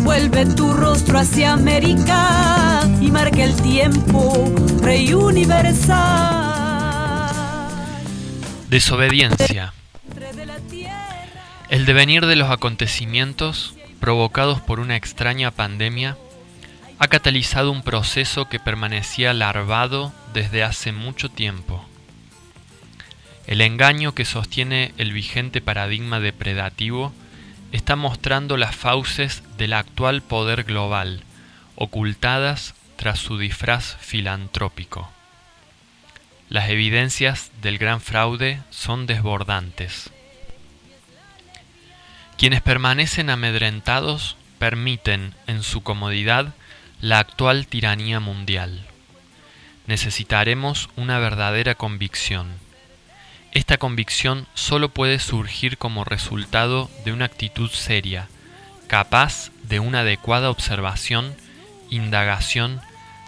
vuelve tu rostro hacia América y marca el tiempo, rey universal. Desobediencia. El devenir de los acontecimientos provocados por una extraña pandemia ha catalizado un proceso que permanecía larvado desde hace mucho tiempo. El engaño que sostiene el vigente paradigma depredativo está mostrando las fauces del actual poder global, ocultadas tras su disfraz filantrópico. Las evidencias del gran fraude son desbordantes. Quienes permanecen amedrentados permiten, en su comodidad, la actual tiranía mundial. Necesitaremos una verdadera convicción esta convicción solo puede surgir como resultado de una actitud seria, capaz de una adecuada observación, indagación,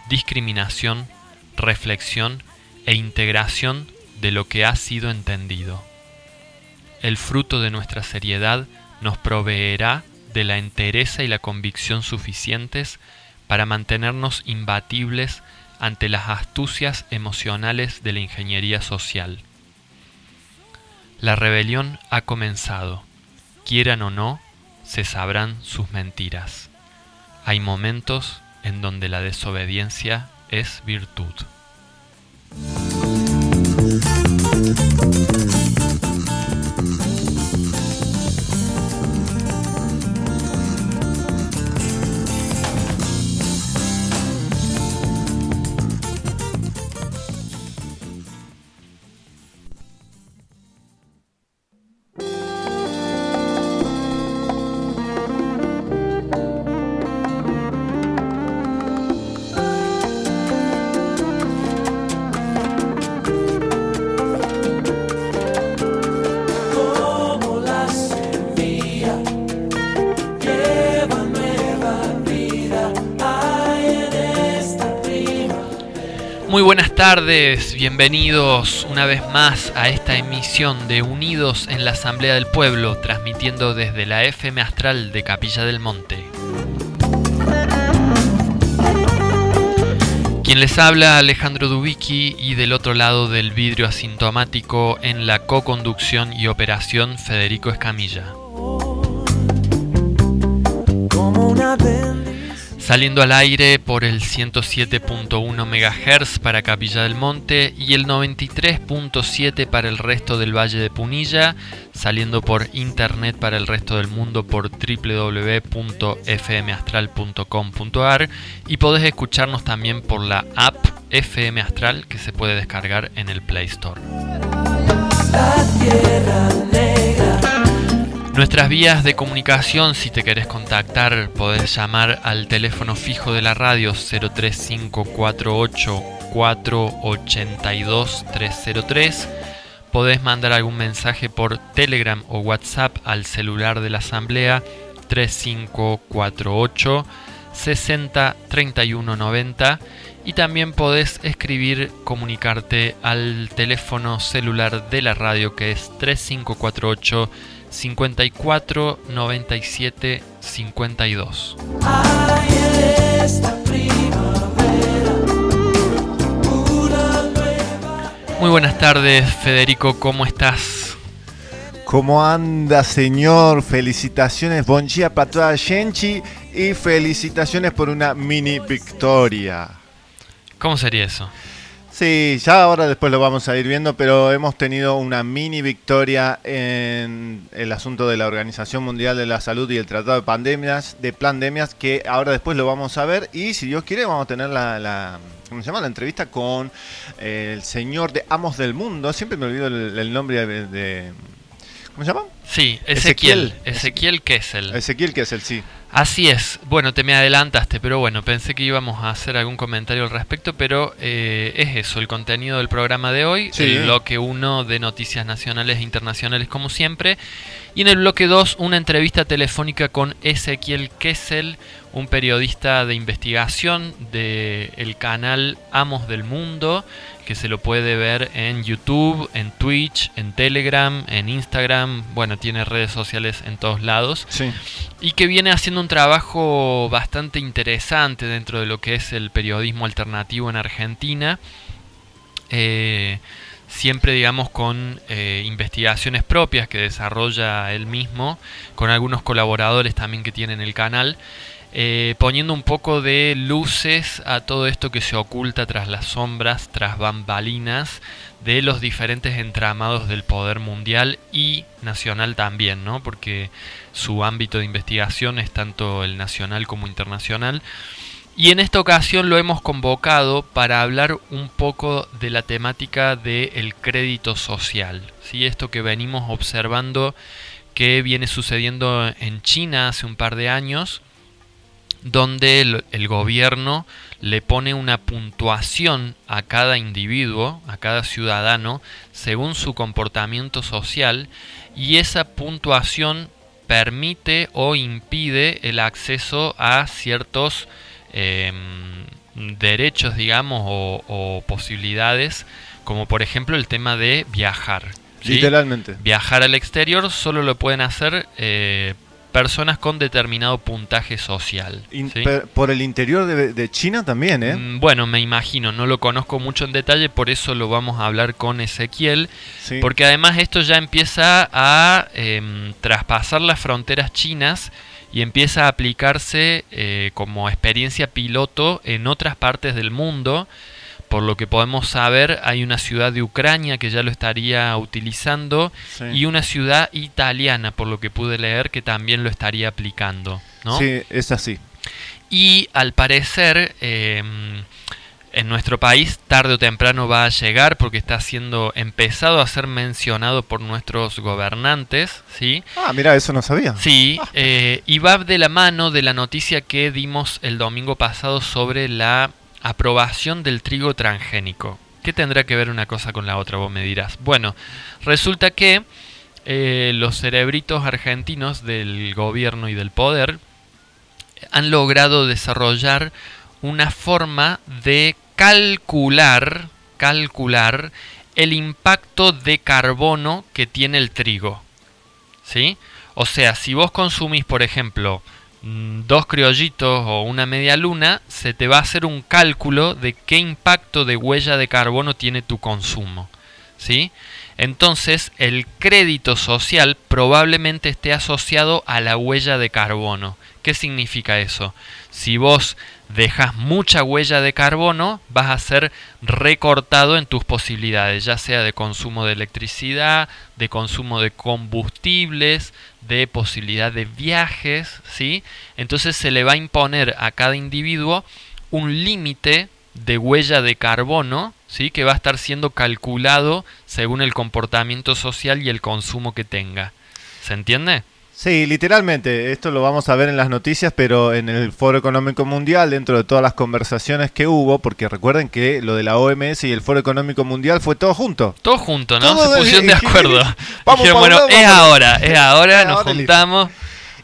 discriminación, reflexión e integración de lo que ha sido entendido. El fruto de nuestra seriedad nos proveerá de la entereza y la convicción suficientes para mantenernos imbatibles ante las astucias emocionales de la ingeniería social. La rebelión ha comenzado. Quieran o no, se sabrán sus mentiras. Hay momentos en donde la desobediencia es virtud. Tardes, bienvenidos una vez más a esta emisión de Unidos en la Asamblea del Pueblo, transmitiendo desde la FM Astral de Capilla del Monte. Quien les habla Alejandro Dubicki y del otro lado del vidrio asintomático en la co-conducción y operación Federico Escamilla. Como una saliendo al aire por el 107.1 MHz para Capilla del Monte y el 93.7 para el resto del Valle de Punilla, saliendo por internet para el resto del mundo por www.fmastral.com.ar y podés escucharnos también por la app FM Astral que se puede descargar en el Play Store. Nuestras vías de comunicación, si te querés contactar, podés llamar al teléfono fijo de la radio 03548 482 303. Podés mandar algún mensaje por Telegram o WhatsApp al celular de la asamblea 3548 60 31 90 y también podés escribir, comunicarte al teléfono celular de la radio que es 3548 54 97 52. Muy buenas tardes, Federico, ¿cómo estás? ¿Cómo anda, señor? Felicitaciones, bon dia para toda gente y felicitaciones por una mini victoria. ¿Cómo sería eso? Sí, ya ahora después lo vamos a ir viendo, pero hemos tenido una mini victoria en el asunto de la Organización Mundial de la Salud y el Tratado de Pandemias, de Pandemias, que ahora después lo vamos a ver y si Dios quiere vamos a tener la, ¿cómo se llama? La entrevista con el señor de Amos del Mundo. Siempre me olvido el, nombre de, ¿Cómo se llama? Sí, Ezequiel. Ezequiel Kessel. Ezequiel Kessel, sí. Así es, bueno, te me adelantaste, pero bueno, pensé que íbamos a hacer algún comentario al respecto, pero eh, es eso, el contenido del programa de hoy, el bloque 1 de noticias nacionales e internacionales como siempre, y en el bloque 2 una entrevista telefónica con Ezequiel Kessel, un periodista de investigación del canal Amos del Mundo, que se lo puede ver en YouTube, en Twitch, en Telegram, en Instagram, bueno, tiene redes sociales en todos lados. Y que viene haciendo un trabajo bastante interesante dentro de lo que es el periodismo alternativo en Argentina. Eh, siempre digamos con eh, investigaciones propias que desarrolla él mismo, con algunos colaboradores también que tiene en el canal, eh, poniendo un poco de luces a todo esto que se oculta tras las sombras, tras bambalinas de los diferentes entramados del poder mundial y nacional también, ¿no? porque su ámbito de investigación es tanto el nacional como internacional. Y en esta ocasión lo hemos convocado para hablar un poco de la temática del crédito social. ¿sí? Esto que venimos observando que viene sucediendo en China hace un par de años, donde el, gobierno le pone una puntuación a cada individuo, a cada ciudadano, según su comportamiento social, y esa puntuación permite o impide el acceso a ciertos Em, derechos, digamos, o, posibilidades, como por ejemplo el tema de viajar. Literalmente. Viajar al exterior solo lo pueden hacer eh, personas con determinado puntaje social. Por el interior de, China también, ¿eh? Mm, bueno, me imagino, no lo conozco mucho en detalle, por eso lo vamos a hablar con Ezequiel, porque además esto ya empieza a em, traspasar las fronteras chinas y empieza a aplicarse eh, como experiencia piloto en otras partes del mundo. Por lo que podemos saber, hay una ciudad de Ucrania que ya lo estaría utilizando y una ciudad italiana, por lo que pude leer, que también lo estaría aplicando. ¿no? Sí, es así. Y al parecer, eh, en nuestro país tarde o temprano va a llegar porque está siendo empezado a ser mencionado por nuestros gobernantes, ¿sí? Ah, mira, eso no sabía. Sí, eh, y va de la mano de la noticia que dimos el domingo pasado sobre la aprobación del trigo transgénico. ¿Qué tendrá que ver una cosa con la otra? Vos me dirás. Bueno, resulta que eh, los cerebritos argentinos del gobierno y del poder han logrado desarrollar una forma de calcular, calcular el impacto de carbono que tiene el trigo. ¿Sí? O sea, si vos consumís, por ejemplo, dos criollitos o una media luna, se te va a hacer un cálculo de qué impacto de huella de carbono tiene tu consumo. ¿Sí? Entonces, el crédito social probablemente esté asociado a la huella de carbono. ¿Qué significa eso? Si vos dejas mucha huella de carbono, vas a ser recortado en tus posibilidades, ya sea de consumo de electricidad, de consumo de combustibles, de posibilidad de viajes, ¿sí? Entonces se le va a imponer a cada individuo un límite de huella de carbono, ¿sí? que va a estar siendo calculado según el comportamiento social y el consumo que tenga. ¿Se entiende? Sí, literalmente, esto lo vamos a ver en las noticias, pero en el Foro Económico Mundial, dentro de todas las conversaciones que hubo, porque recuerden que lo de la OMS y el Foro Económico Mundial fue todo junto. Todo junto, ¿no? Se pusieron de acuerdo. vamos, bueno, es ahora, es ahora, nos juntamos.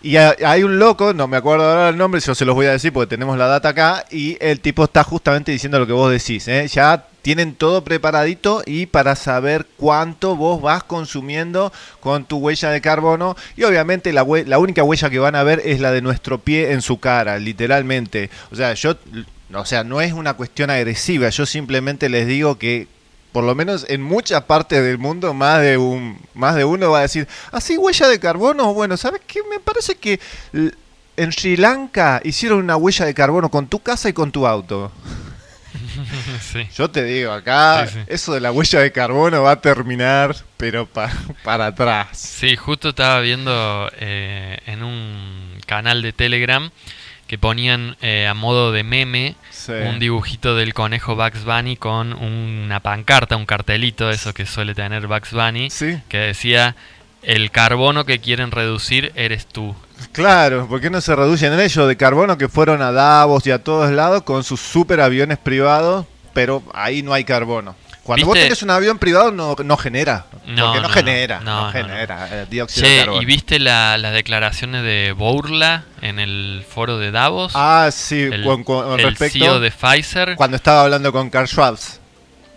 Y hay un loco, no me acuerdo ahora el nombre, yo se los voy a decir porque tenemos la data acá, y el tipo está justamente diciendo lo que vos decís, ¿eh? ya tienen todo preparadito y para saber cuánto vos vas consumiendo con tu huella de carbono y obviamente la, la única huella que van a ver es la de nuestro pie en su cara, literalmente. O sea, yo, o sea, no es una cuestión agresiva, yo simplemente les digo que por lo menos en muchas partes del mundo, más de un más de uno va a decir, así ¿Ah, huella de carbono, bueno, ¿sabes qué? Me parece que en Sri Lanka hicieron una huella de carbono con tu casa y con tu auto. Yo te digo, acá eso de la huella de carbono va a terminar, pero para atrás. Sí, justo estaba viendo eh, en un canal de Telegram que ponían eh, a modo de meme un dibujito del conejo Bugs Bunny con una pancarta, un cartelito, eso que suele tener Bugs Bunny, que decía, el carbono que quieren reducir eres tú. Claro, ¿por qué no se reducen en ellos de carbono que fueron a Davos y a todos lados con sus super aviones privados, pero ahí no hay carbono? Cuando vos ¿Viste? tenés un avión privado no, no genera. No, porque no, no, genera. no, genera eh, dióxido Che, de carbono. ¿y viste la- las declaraciones de Bourla en el foro de Davos? Ah, sí, el, con, con el respecto. CEO de Pfizer. Cuando estaba hablando con Carl Schwab.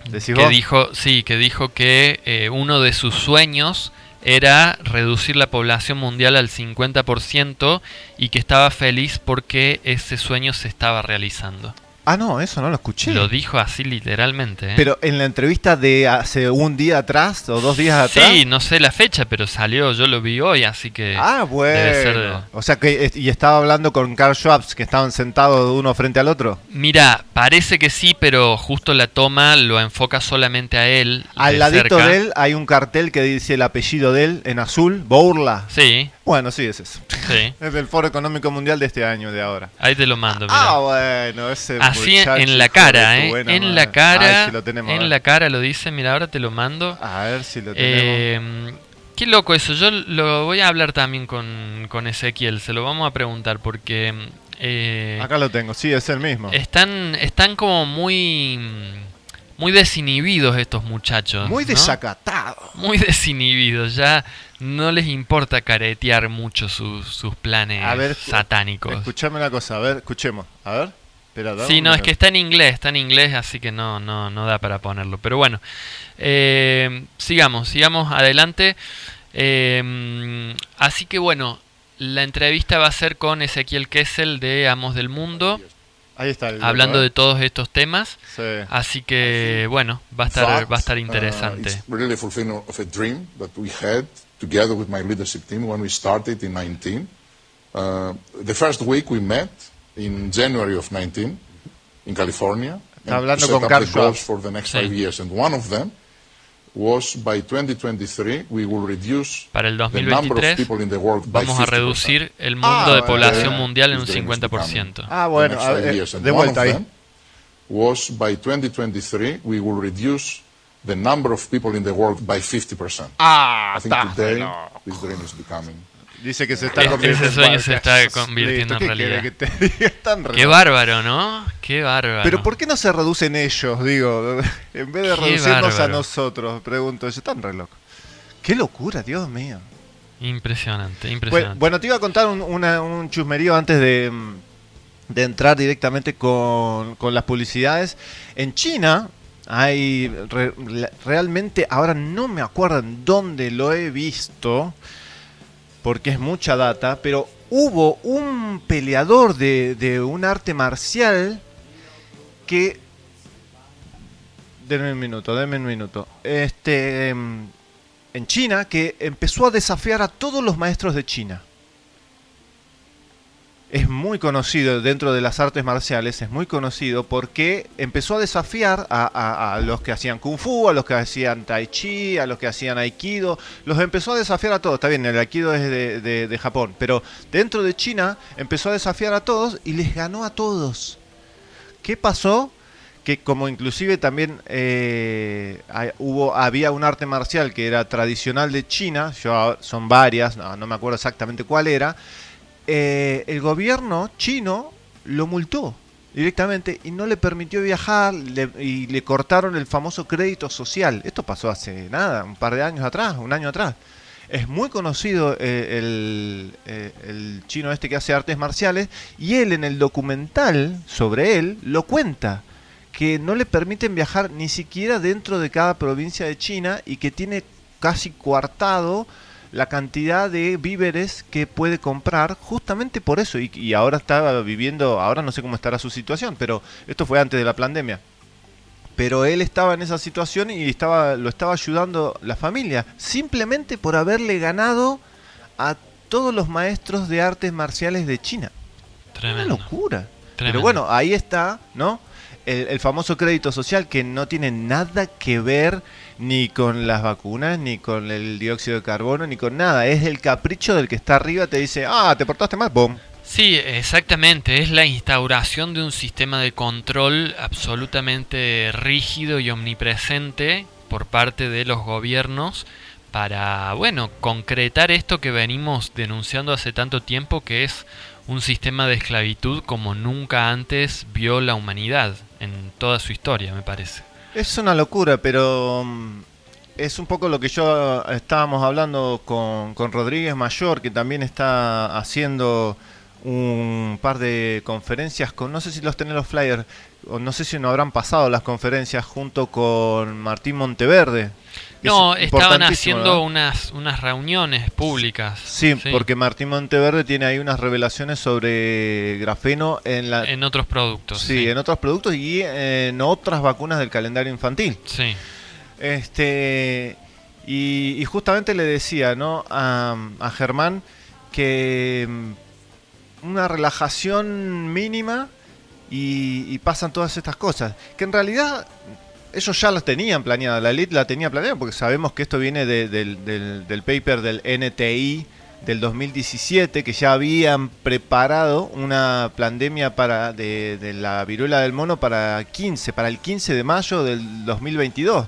¿Decís que vos? dijo, sí, que dijo que eh, uno de sus sueños era reducir la población mundial al 50% y que estaba feliz porque ese sueño se estaba realizando. Ah, no, eso no lo escuché. Lo dijo así literalmente. ¿eh? Pero en la entrevista de hace un día atrás o dos días atrás. sí, no sé la fecha, pero salió, yo lo vi hoy, así que... Ah, bueno. debe ser- O sea que y estaba hablando con Carl Schwab, que estaban sentados uno frente al otro. Mira, parece que sí, pero justo la toma lo enfoca solamente a él. Al de ladito cerca. de él hay un cartel que dice el apellido de él en azul, Bourla. Sí, Bueno, sí, es eso. sí. Es del Foro Económico Mundial de este año, de ahora. Ahí te lo mando, mira. Ah, bueno, ese Así muchacho, en la cara, ¿eh? buena En madre. la cara, A ver si lo tenemos, en ver. la cara lo dice, mira, ahora te lo mando. A ver si lo tenemos. Eh, qué loco eso, yo lo voy a hablar también con, con Ezequiel, se lo vamos a preguntar porque eh, Acá lo tengo, sí, es el mismo. están, están como muy, muy desinhibidos estos muchachos. Muy ¿no? desacatado. Muy desinhibidos, ya no les importa caretear mucho sus, sus planes A ver, satánicos. Escuchame una cosa, a ver, escuchemos. A ver. Sí, no, es que está en inglés, está en inglés, así que no, no, no da para ponerlo. Pero bueno, eh, sigamos, sigamos adelante. Eh, así que bueno, la entrevista va a ser con Ezequiel Kessel de Amos del Mundo, Ahí está. el hablando logo, de ¿eh? todos estos temas. Sí. Así que bueno, va a estar, va a estar interesante. Uh, it's really a fulfillment of a dream that we had together with my leadership team when we started in 19. Uh, the first week we met in January of 19 in California. And set up Carl the goals for the next Sí. five years. And one of them was by 2023 we will reduce Para el the number of 2023 people in the world by vamos a 50%. reducir el mundo Ah, de población Yeah, mundial en un this dream is 50%. Ah, bueno, next a ver, years. And de one vuelta of ahí. was by 2023 we will reduce the number of people in the world by 50%. Ah, I think está. today no. this dream is becoming. Dice que se está Ese convirtiendo sueño en se está convirtiendo en ¿qué realidad. que te diga? Qué bárbaro, ¿no? Qué bárbaro. Pero ¿por qué no se reducen ellos, digo? En vez de Qué reducirnos a nosotros, pregunto, ellos están re locos. Qué locura, Dios mío. Impresionante, impresionante. bueno, te iba a contar un, una- un chusmerío antes de, de entrar directamente con, con las publicidades. En China hay re- realmente, ahora no me acuerdo en dónde lo he visto, porque es mucha data, pero hubo un peleador de, de un arte marcial que... Denme un minuto, denme un minuto. Este... mm, en China que empezó a desafiar a todos los maestros de China. Es muy conocido dentro de las artes marciales, es muy conocido porque empezó a desafiar a, los que hacían kung fu, a los que hacían tai chi, a los que hacían aikido, los empezó a desafiar a todos. Está bien, el aikido es de, Japón, pero dentro de China empezó a desafiar a todos y les ganó a todos. ¿Qué pasó? que como inclusive también eh, hubo había un arte marcial que era tradicional de China, son varias, no me acuerdo exactamente cuál era, eh, el gobierno chino lo multó directamente y no le permitió viajar y le cortaron el famoso crédito social. Esto pasó hace nada, un par de años atrás, un año atrás. Es muy conocido eh, el, eh, el chino este que hace artes marciales y él en el documental sobre él lo cuenta que no le permiten viajar ni siquiera dentro de cada provincia de China y que tiene casi coartado la cantidad de víveres que puede comprar justamente por eso y, y ahora está viviendo, ahora no sé cómo estará su situación, pero esto fue antes de la pandemia. Pero él estaba en esa situación y estaba lo estaba ayudando la familia simplemente por haberle ganado a todos los maestros de artes marciales de China. Una Tremendo. locura. Pero bueno, ahí está, ¿no? El, el famoso crédito social que no tiene nada que ver ni con las vacunas, ni con el dióxido de carbono, ni con nada. Es el capricho del que está arriba, te dice, ah, te portaste mal, ¡boom! Sí, exactamente. Es la instauración de un sistema de control absolutamente rígido y omnipresente por parte de los gobiernos para, bueno, concretar esto que venimos denunciando hace tanto tiempo, que es un sistema de esclavitud como nunca antes vio la humanidad en toda su historia, me parece. Es una locura, pero mm, es un poco lo que yo estábamos hablando con, con Rodríguez Mayor, que también está haciendo un par de conferencias con, no sé si los tenés los flyers, o no sé si no habrán pasado las conferencias junto con Martín Monteverde. No, estaban haciendo unas, unas reuniones públicas. Sí, porque Martín Monteverde tiene ahí unas revelaciones sobre grafeno en la... En otros productos. Sí, en otros productos y en otras vacunas del calendario infantil. Sí. Este, y, justamente le decía ¿no? a, a Germán que una relajación mínima y, pasan todas estas cosas. Que en realidad ellos ya las tenían planeadas, la elite la tenía planeada porque sabemos que esto viene del, paper del NTI del 2017, que ya habían preparado una pandemia para, de, la viruela del mono para 15, para el 15 de mayo del 2022.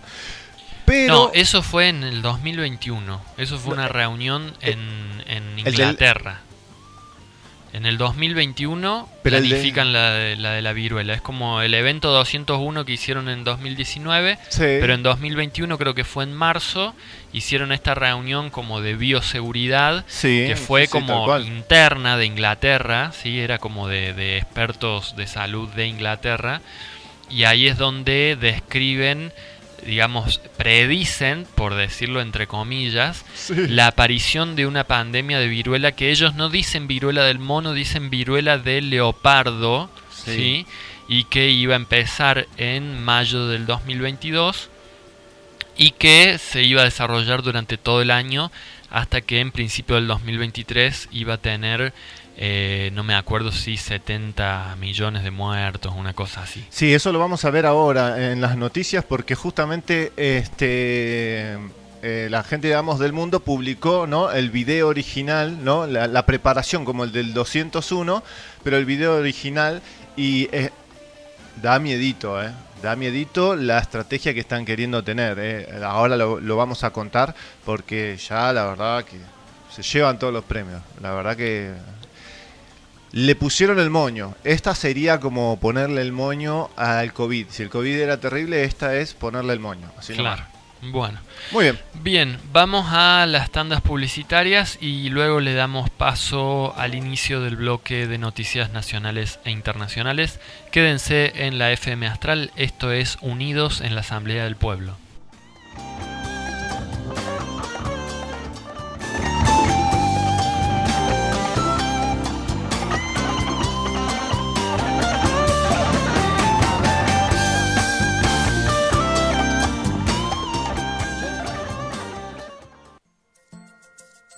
Pero, no, eso fue en el 2021. Eso fue una reunión en, en Inglaterra. En el 2021 planifican la, de, la de la viruela. Es como el evento 201 que hicieron en 2019, pero en 2021 creo que fue en marzo, hicieron esta reunión como de bioseguridad, que fue como interna de Inglaterra, ¿sí? era como de, de expertos de salud de Inglaterra, y ahí es donde describen digamos, predicen, por decirlo entre comillas, la aparición de una pandemia de viruela que ellos no dicen viruela del mono, dicen viruela del leopardo, sí. Y que iba a empezar en mayo del 2022 y que se iba a desarrollar durante todo el año hasta que en principio del 2023 iba a tener eh, no me acuerdo si 70 millones de muertos, una cosa así. Sí, eso lo vamos a ver ahora en las noticias porque justamente este eh, la gente digamos del mundo publicó ¿no? el video original, ¿no? La, preparación como el del 201, pero el video original y eh, da miedito, ¿eh? da miedito la estrategia que están queriendo tener. Ahora lo, lo vamos a contar porque ya la verdad que se llevan todos los premios. La verdad que le pusieron el moño. Esta sería como ponerle el moño al COVID. Si el COVID era terrible, esta es ponerle el moño. Así claro. Bueno. Muy bien. Bien, vamos a las tandas publicitarias y luego le damos paso al inicio del bloque de noticias nacionales e internacionales. Quédense en la FM Astral, esto es Unidos en la Asamblea del Pueblo.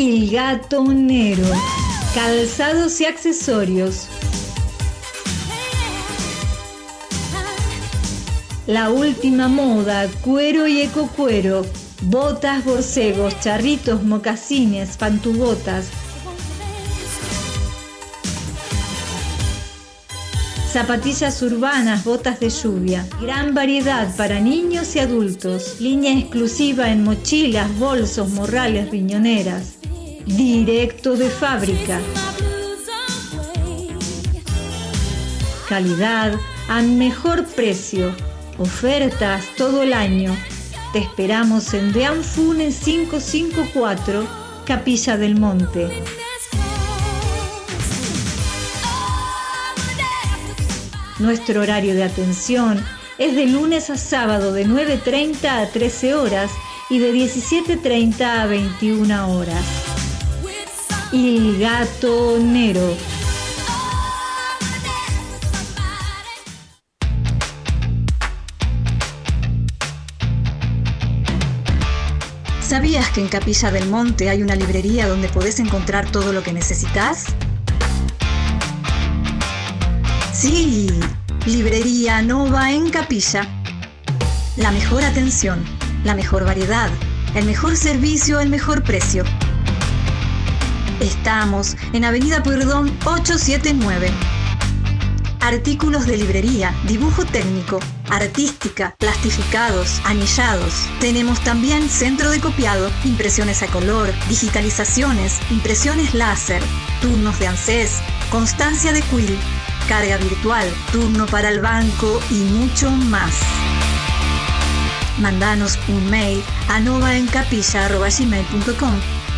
El Gatonero. Calzados y accesorios. La última moda, cuero y ecocuero. Botas, borcegos, charritos, mocasines, pantubotas. Zapatillas urbanas, botas de lluvia. Gran variedad para niños y adultos. Línea exclusiva en mochilas, bolsos, morrales, riñoneras directo de fábrica. Calidad a mejor precio. Ofertas todo el año. Te esperamos en Deanfunes 554, Capilla del Monte. Nuestro horario de atención es de lunes a sábado de 9.30 a 13 horas y de 17.30 a 21 horas. El Gatonero. ¿Sabías que en Capilla del Monte hay una librería donde podés encontrar todo lo que necesitas? Sí, Librería Nova en Capilla. La mejor atención, la mejor variedad, el mejor servicio, el mejor precio. Estamos en Avenida Pueyrredón 879. Artículos de librería, dibujo técnico, artística, plastificados, anillados. Tenemos también centro de copiado, impresiones a color, digitalizaciones, impresiones láser, turnos de ANSES, constancia de quill, carga virtual, turno para el banco y mucho más. Mandanos un mail a novaencapilla.gmail.com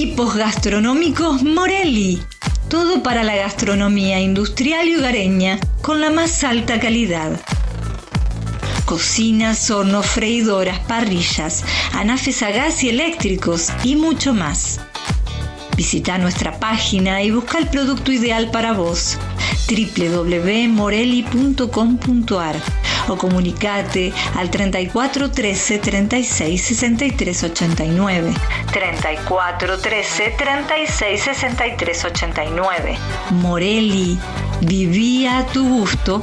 Equipos gastronómicos Morelli. Todo para la gastronomía industrial y hogareña con la más alta calidad. Cocinas, hornos, freidoras, parrillas, anafes a gas y eléctricos y mucho más. Visita nuestra página y busca el producto ideal para vos www.morelli.com.ar o comunicate al 34 13 36 63 89. 34 13 36 63 89. Morelli, vivía a tu gusto.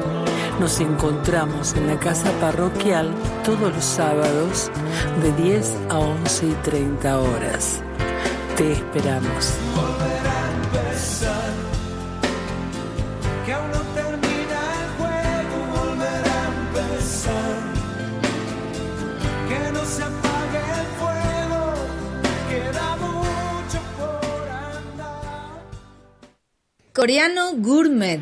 Nos encontramos en la casa parroquial todos los sábados de 10 a 11 y 30 horas. Te esperamos. Que aún no termina el juego, volver a empezar. Que no se apague el fuego, queda mucho por andar. Coreano Gourmet.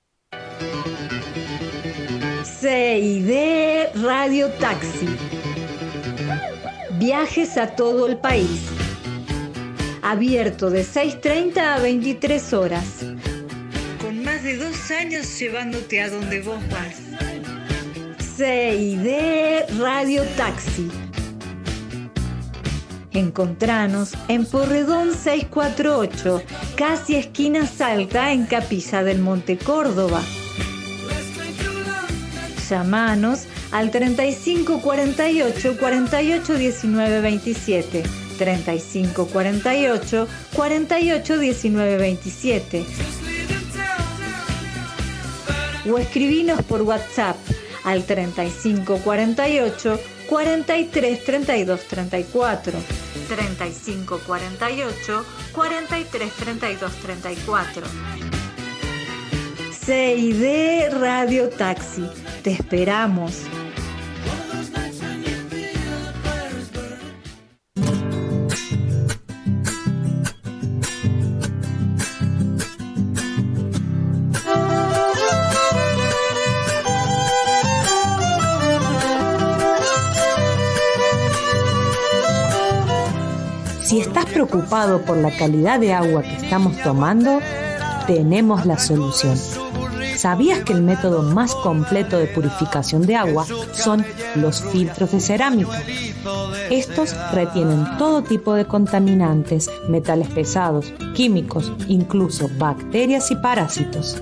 CID Radio Taxi. Viajes a todo el país. Abierto de 6.30 a 23 horas. Con más de dos años llevándote a donde vos vas. CID Radio Taxi. Encontranos en Porredón 648, casi esquina Salta, en Capilla del Monte Córdoba. Llamanos al 3548 48 19 27. 3548 48 19 27. O escribinos por WhatsApp al 3548 43 32 34. 3548 43 32 34. 6 de Radio Taxi. Te esperamos. Si estás preocupado por la calidad de agua que estamos tomando, tenemos la solución. ¿Sabías que el método más completo de purificación de agua son los filtros de cerámica? Estos retienen todo tipo de contaminantes, metales pesados, químicos, incluso bacterias y parásitos.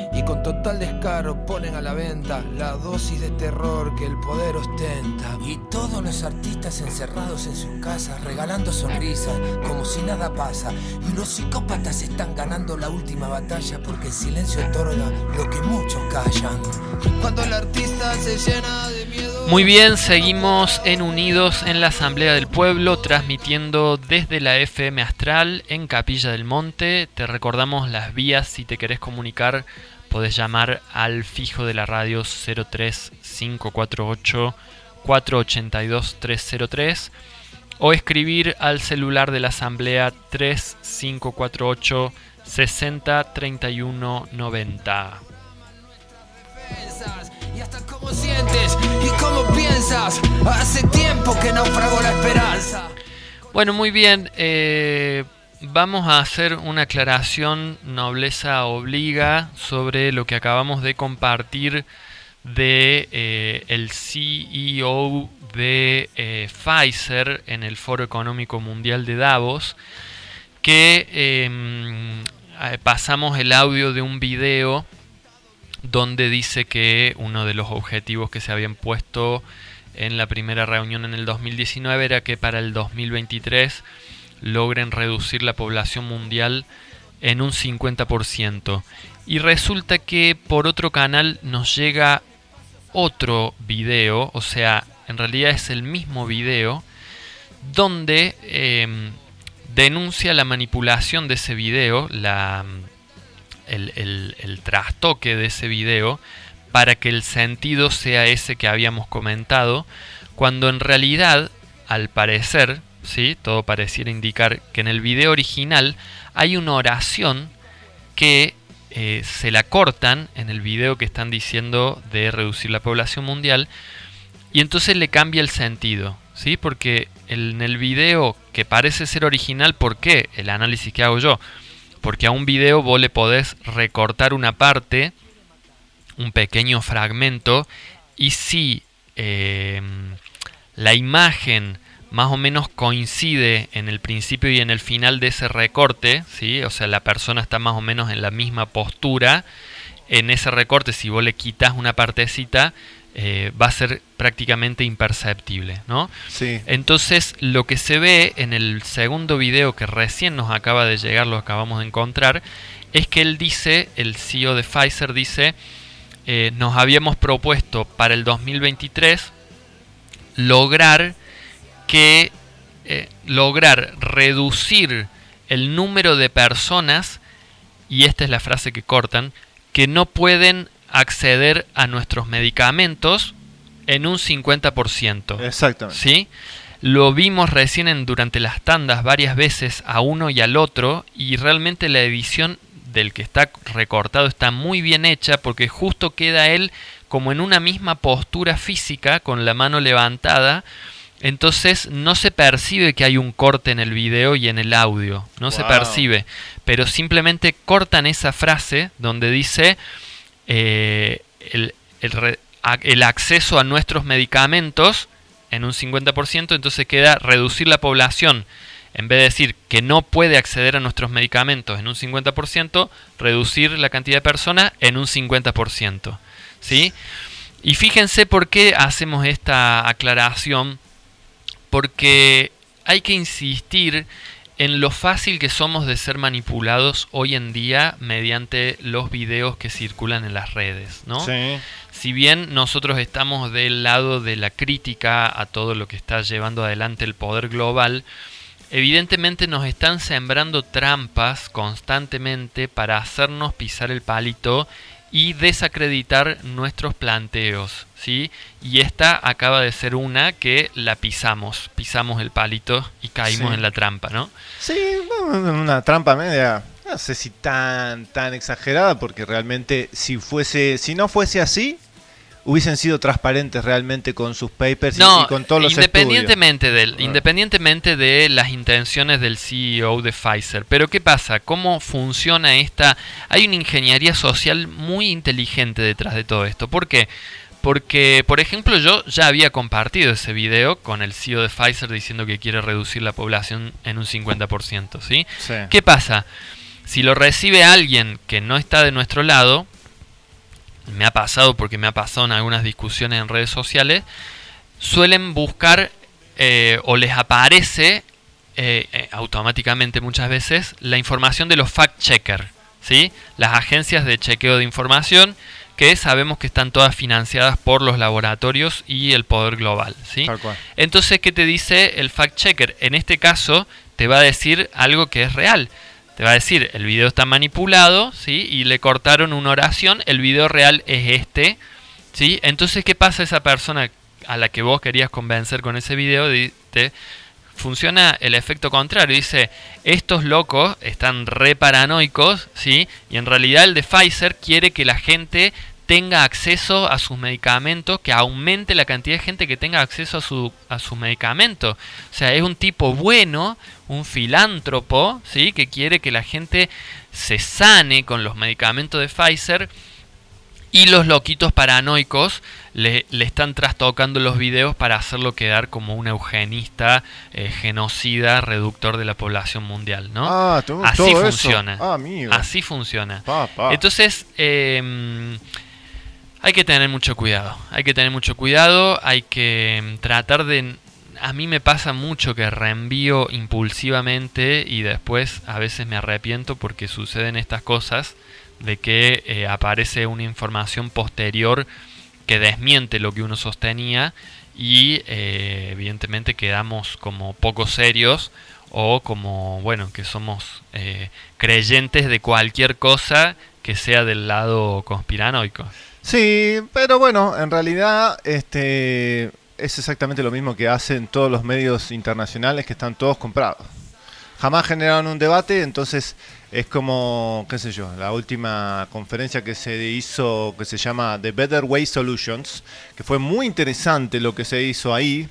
Con total descaro ponen a la venta la dosis de terror que el poder ostenta. Y todos los artistas encerrados en sus casas, regalando sonrisas, como si nada pasa. Y los psicópatas están ganando la última batalla porque el silencio otorga lo que muchos callan. Cuando el artista se llena de miedo. Muy bien, seguimos en Unidos en la Asamblea del Pueblo, transmitiendo desde la FM Astral en Capilla del Monte. Te recordamos las vías si te querés comunicar. Podés llamar al fijo de la radio 03548 482 303 o escribir al celular de la Asamblea 3548 60 31 90. Y hasta cómo sientes y cómo piensas. Hace tiempo que naufragó la esperanza. Bueno, muy bien. eh, vamos a hacer una aclaración, nobleza obliga, sobre lo que acabamos de compartir de eh, el CEO de eh, Pfizer en el Foro Económico Mundial de Davos, que em, pasamos el audio de un video donde dice que uno de los objetivos que se habían puesto en la primera reunión en el 2019 era que para el 2023 logren reducir la población mundial en un 50%. Y resulta que por otro canal nos llega otro video, o sea, en realidad es el mismo video, donde em, denuncia la manipulación de ese video, la, el, el- el trastoque de ese video, para que el sentido sea ese que habíamos comentado, cuando en realidad, al parecer, ¿sí? todo pareciera indicar que en el video original hay una oración que eh, se la cortan en el video que están diciendo de reducir la población mundial y entonces le cambia el sentido, ¿sí? Porque en el video que parece ser original, ¿por qué? El análisis que hago yo. Porque a un video vos le podés recortar una parte, un pequeño fragmento, y si eh, la imagen más o menos coincide en el principio y en el final de ese recorte, ¿sí? o sea, la persona está más o menos en la misma postura, en ese recorte, si vos le quitas una partecita, eh, va a ser prácticamente imperceptible, ¿no? Sí. Entonces, lo que se ve en el segundo video que recién nos acaba de llegar, lo acabamos de encontrar, es que él dice, el CEO de Pfizer dice, eh, nos habíamos propuesto para el 2023 lograr que eh, lograr reducir el número de personas y esta es la frase que cortan que no pueden acceder a nuestros medicamentos en un 50%. Exactamente. ¿Sí? Lo vimos recién en, durante las tandas varias veces a uno y al otro y realmente la edición del que está recortado está muy bien hecha porque justo queda él como en una misma postura física con la mano levantada. Entonces no se percibe que hay un corte en el video y en el audio, no se percibe, pero simplemente cortan esa frase donde dice eh, el, el re- a- el acceso a nuestros medicamentos en un 50%, entonces queda reducir la población. En vez de decir que no puede acceder a nuestros medicamentos en un 50%, reducir la cantidad de personas en un 50%. ¿sí? Y fíjense por qué hacemos esta aclaración. Porque hay que insistir en lo fácil que somos de ser manipulados hoy en día mediante los videos que circulan en las redes, ¿no? Sí. Si bien nosotros estamos del lado de la crítica a todo lo que está llevando adelante el poder global, evidentemente nos están sembrando trampas constantemente para hacernos pisar el palito y desacreditar nuestros planteos, ¿sí? Y esta acaba de ser una que la pisamos, pisamos el palito y caímos Sí. en la trampa, ¿no? Sí, una trampa media, no sé si tan tan exagerada, porque realmente si fuese, si no fuese así, hubiesen sido transparentes realmente con sus papers y- y, con todos los estudios. independientemente del, independientemente de las intenciones del CEO de Pfizer. Pero ¿qué pasa? ¿Cómo funciona esta? Hay una ingeniería social muy inteligente detrás de todo esto. ¿Por qué? Porque, por ejemplo, yo ya había compartido ese video con el CEO de Pfizer diciendo que quiere reducir la población en un 50%, ¿sí? Sí. ¿Qué pasa? Si lo recibe alguien que no está de nuestro lado, me ha pasado porque me ha pasado en algunas discusiones en redes sociales, suelen buscar eh, o les aparece eh, eh, automáticamente muchas veces la información de los fact-checker, ¿sí? las agencias de chequeo de información que sabemos que están todas financiadas por los laboratorios y el poder global. ¿sí? Tal cual. Entonces, ¿qué te dice el fact-checker? En este caso, te va a decir algo que es real. Te va a decir, el video está manipulado, ¿sí? Y le cortaron una oración, el video real es este, ¿sí? Entonces, ¿qué pasa a esa persona a la que vos querías convencer con ese video? Te- funciona el efecto contrario. Dice, estos locos están re paranoicos, ¿sí? Y en realidad el de Pfizer quiere que la gente tenga acceso a sus medicamentos, que aumente la cantidad de gente que tenga acceso a, su, a sus medicamentos. O sea, es un tipo bueno, un filántropo, ¿sí? que quiere que la gente se sane con los medicamentos de Pfizer. Y los loquitos paranoicos le, le están trastocando los videos para hacerlo quedar como un eugenista, eh, genocida, reductor de la población mundial, ¿no? Ah, todo- Así todo eso. funciona. Ah. Así funciona. Entonces, eh, hay que tener mucho cuidado. Hay que tener mucho cuidado. Hay que mm, tratar de. A mí me pasa mucho que reenvío impulsivamente y después a veces me arrepiento porque suceden estas cosas de que eh, aparece una información posterior que desmiente lo que uno sostenía y eh, evidentemente quedamos como poco serios o como, bueno, que somos eh, creyentes de cualquier cosa que sea del lado conspiranoico. Sí, pero bueno, en realidad este es exactamente lo mismo que hacen todos los medios internacionales que están todos comprados. Jamás generaron un debate, entonces es como, qué sé yo, la última conferencia que se hizo que se llama The Better Way Solutions, que fue muy interesante lo que se hizo ahí.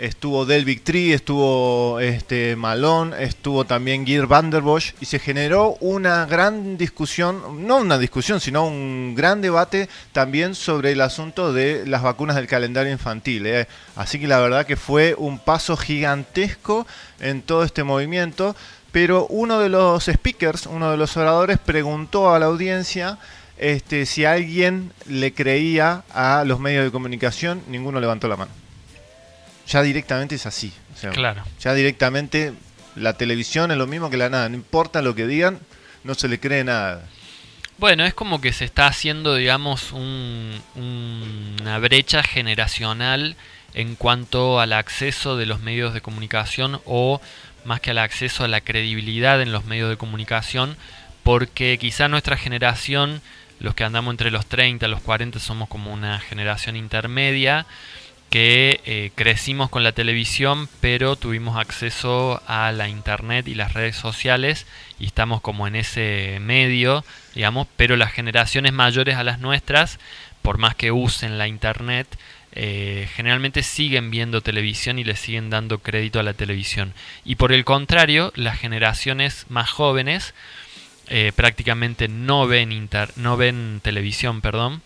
Estuvo Delvic Tree, estuvo este Malone, estuvo también Gear Vanderbosch y se generó una gran discusión, no una discusión, sino un gran debate también sobre el asunto de las vacunas del calendario infantil. ¿eh? Así que la verdad que fue un paso gigantesco en todo este movimiento, pero uno de los speakers, uno de los oradores preguntó a la audiencia este, si alguien le creía a los medios de comunicación, ninguno levantó la mano. Ya directamente es así. o sea, Claro. Ya directamente la televisión es lo mismo que la nada. No importa lo que digan, no se le cree nada. Bueno, es como que se está haciendo, digamos, un- un- una brecha generacional en cuanto al acceso de los medios de comunicación o más que al acceso a la credibilidad en los medios de comunicación, porque quizá nuestra generación, los que andamos entre los 30 y los 40, somos como una generación intermedia que eh, crecimos con la televisión, pero tuvimos acceso a la internet y las redes sociales y estamos como en ese medio, digamos, pero las generaciones mayores a las nuestras, por más que usen la internet, eh, generalmente siguen viendo televisión y le siguen dando crédito a la televisión. Y por el contrario, las generaciones más jóvenes eh, prácticamente no ven, inter- no ven televisión, perdón,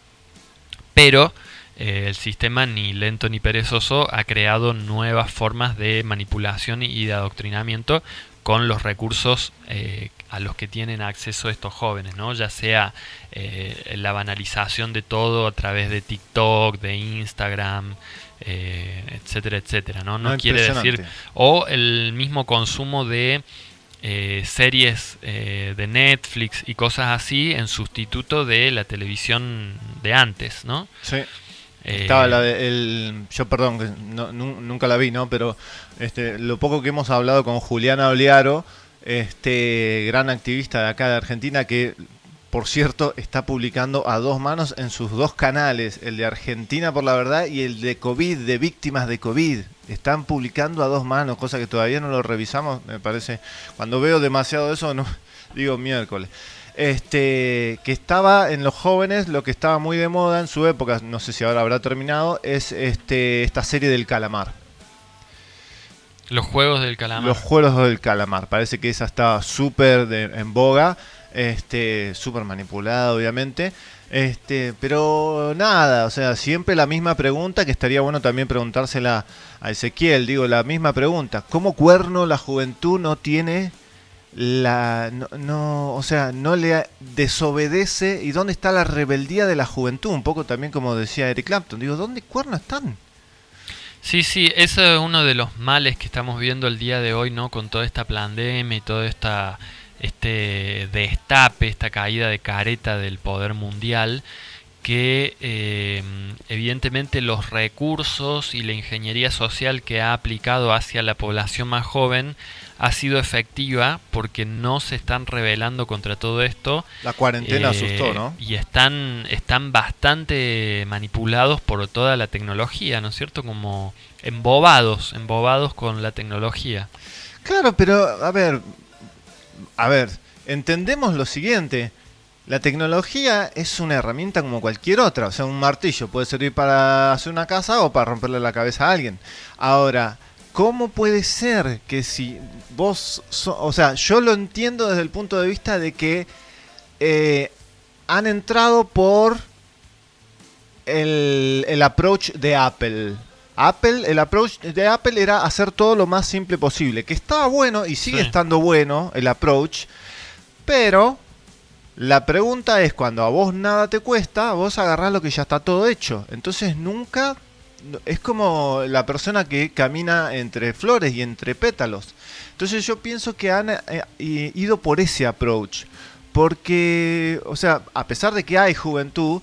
pero el sistema ni lento ni perezoso ha creado nuevas formas de manipulación y de adoctrinamiento con los recursos eh, a los que tienen acceso estos jóvenes, ¿no? ya sea eh, la banalización de todo a través de TikTok, de Instagram, eh, etcétera, etcétera. No, no No, quiere decir o el mismo consumo de eh, series eh, de Netflix y cosas así en sustituto de la televisión de antes, ¿no? Sí. Eh, Estaba la de, el, yo perdón, no- nu- nunca la vi, ¿no? Pero este, lo poco que hemos hablado con Juliana Oliaro, este gran activista de acá de Argentina, que por cierto está publicando a dos manos en sus dos canales, el de Argentina por la verdad y el de COVID, de víctimas de COVID. Están publicando a dos manos, cosa que todavía no lo revisamos, me parece. Cuando veo demasiado eso, no digo miércoles este que estaba en los jóvenes lo que estaba muy de moda en su época no sé si ahora habrá terminado es este esta serie del calamar. Los juegos del calamar. los juegos del calamar. Parece que esa estaba súper en boga este súper manipulada obviamente. Este pero nada o sea siempre la misma pregunta que estaría bueno también preguntársela a Ezequiel. Digo la misma pregunta. Cómo cuerno la juventud no tiene la no, no, o sea no le desobedece y dónde está la rebeldía de la juventud un poco también como decía Eric Clapton digo dónde cuerno están Sí, sí, eso es uno de los males que estamos viendo el día de hoy, ¿no? Con toda esta pandemia y todo esta, este destape, esta caída de careta del poder mundial, que eh, evidentemente los recursos y la ingeniería social que ha aplicado hacia la población más joven ha sido efectiva porque no se están rebelando contra todo esto. la cuarentena Eh, asustó no Y están, están bastante manipulados por toda la tecnología, ¿no es cierto? Como embobados, embobados con la tecnología. Claro, pero a ver, a ver, entendemos lo siguiente. La tecnología es una herramienta como cualquier otra. O sea, un martillo puede servir para hacer una casa o para romperle la cabeza a alguien. Ahora, ¿cómo puede ser que si vos... so- o sea, yo lo entiendo desde el punto de vista de que eh, han entrado por el, el approach de Apple. Apple, el approach de Apple era hacer todo lo más simple posible, que estaba bueno y sigue Sí. estando bueno el approach, pero la pregunta es cuando a vos nada te cuesta, vos agarrás lo que ya está todo hecho. Entonces nunca es como la persona que camina entre flores y entre pétalos. Entonces yo pienso que han eh, i- ido por ese approach. Porque, o sea, a pesar de que hay juventud,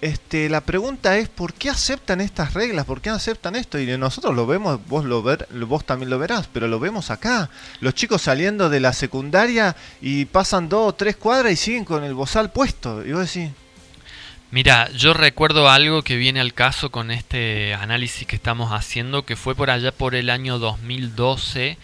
este, la pregunta es ¿por qué aceptan estas reglas? ¿Por qué aceptan esto? Y nosotros lo vemos, vos lo ver, vos también lo verás, pero lo vemos acá. Los chicos saliendo de la secundaria y pasan dos o tres cuadras y siguen con el bozal puesto. Y vos Mira, yo recuerdo algo que viene al caso con este análisis que estamos haciendo, que fue por allá por el año 2012,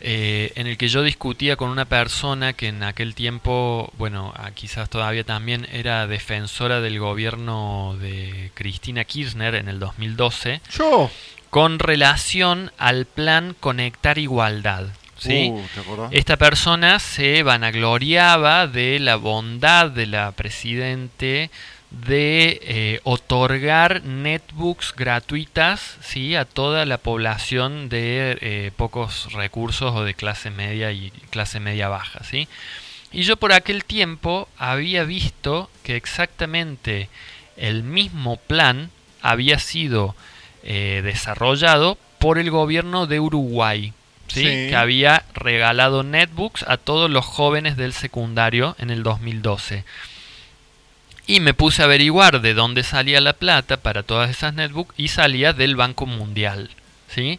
eh, en el que yo discutía con una persona que en aquel tiempo, bueno, ah, quizás todavía también era defensora del gobierno de Cristina Kirchner en el 2012, yo. con relación al plan Conectar Igualdad. ¿sí? Uh. Esta persona se vanagloriaba de la bondad de la presidente de eh, otorgar netbooks gratuitas ¿sí? a toda la población de eh, pocos recursos o de clase media y clase media baja. ¿sí? Y yo por aquel tiempo había visto que exactamente el mismo plan había sido eh, desarrollado por el gobierno de Uruguay, ¿sí? Sí. que había regalado netbooks a todos los jóvenes del secundario en el 2012. Y me puse a averiguar de dónde salía la plata para todas esas netbooks y salía del Banco Mundial. ¿sí?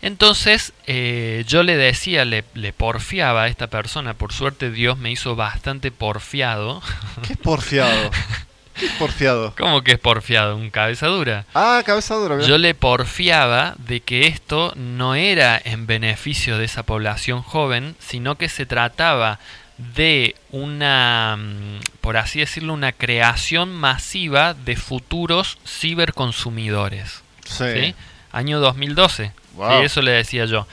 Entonces eh, yo le decía, le, le porfiaba a esta persona, por suerte Dios me hizo bastante porfiado. ¿Qué es porfiado? ¿Qué es porfiado? ¿Cómo que es porfiado? ¿Un cabeza dura? Ah, cabeza dura. Yo le porfiaba de que esto no era en beneficio de esa población joven, sino que se trataba de una, mm, por así decirlo, una creación masiva de futuros ciberconsumidores. Sí. ¿sí? Año 2012. Wow. Eso le decía yo.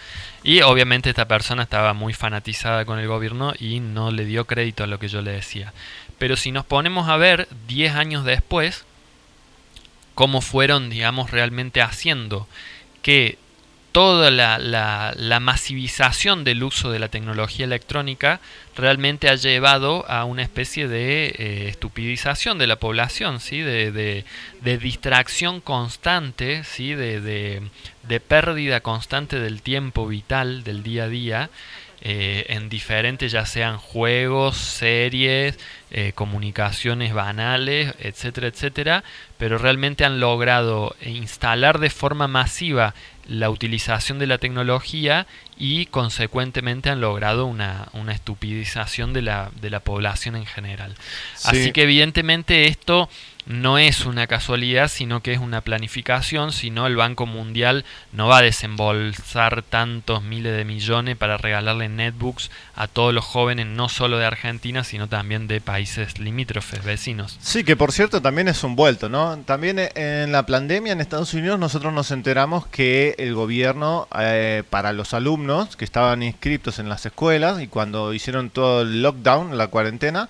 Y obviamente esta persona estaba muy fanatizada con el gobierno y no le dio crédito a lo que yo le decía. Pero si nos ponemos a ver 10 años después, cómo fueron, digamos, realmente haciendo que toda la, la- la masivización del uso de la tecnología electrónica realmente ha llevado a una especie de eh, estupidización de la población, ¿sí? de, distracción constante, ¿sí? de pérdida constante del tiempo vital del día a día eh, en diferentes, ya sean juegos, series, eh, comunicaciones banales, etcétera, etcétera, pero realmente han logrado instalar de forma masiva la utilización de la tecnología y consecuentemente han logrado una, una estupidización de la, de la población en general. Sí. Así que evidentemente esto no es una casualidad, sino que es una planificación, si no el Banco Mundial no va a desembolsar tantos miles de millones para regalarle netbooks a todos los jóvenes, no solo de Argentina, sino también de países limítrofes, vecinos. Sí, que por cierto también es un vuelto, ¿no? También eh, en la pandemia en Estados Unidos nosotros nos enteramos que el gobierno eh, para los alumnos que estaban inscritos en las escuelas y cuando hicieron todo el lockdown, la cuarentena,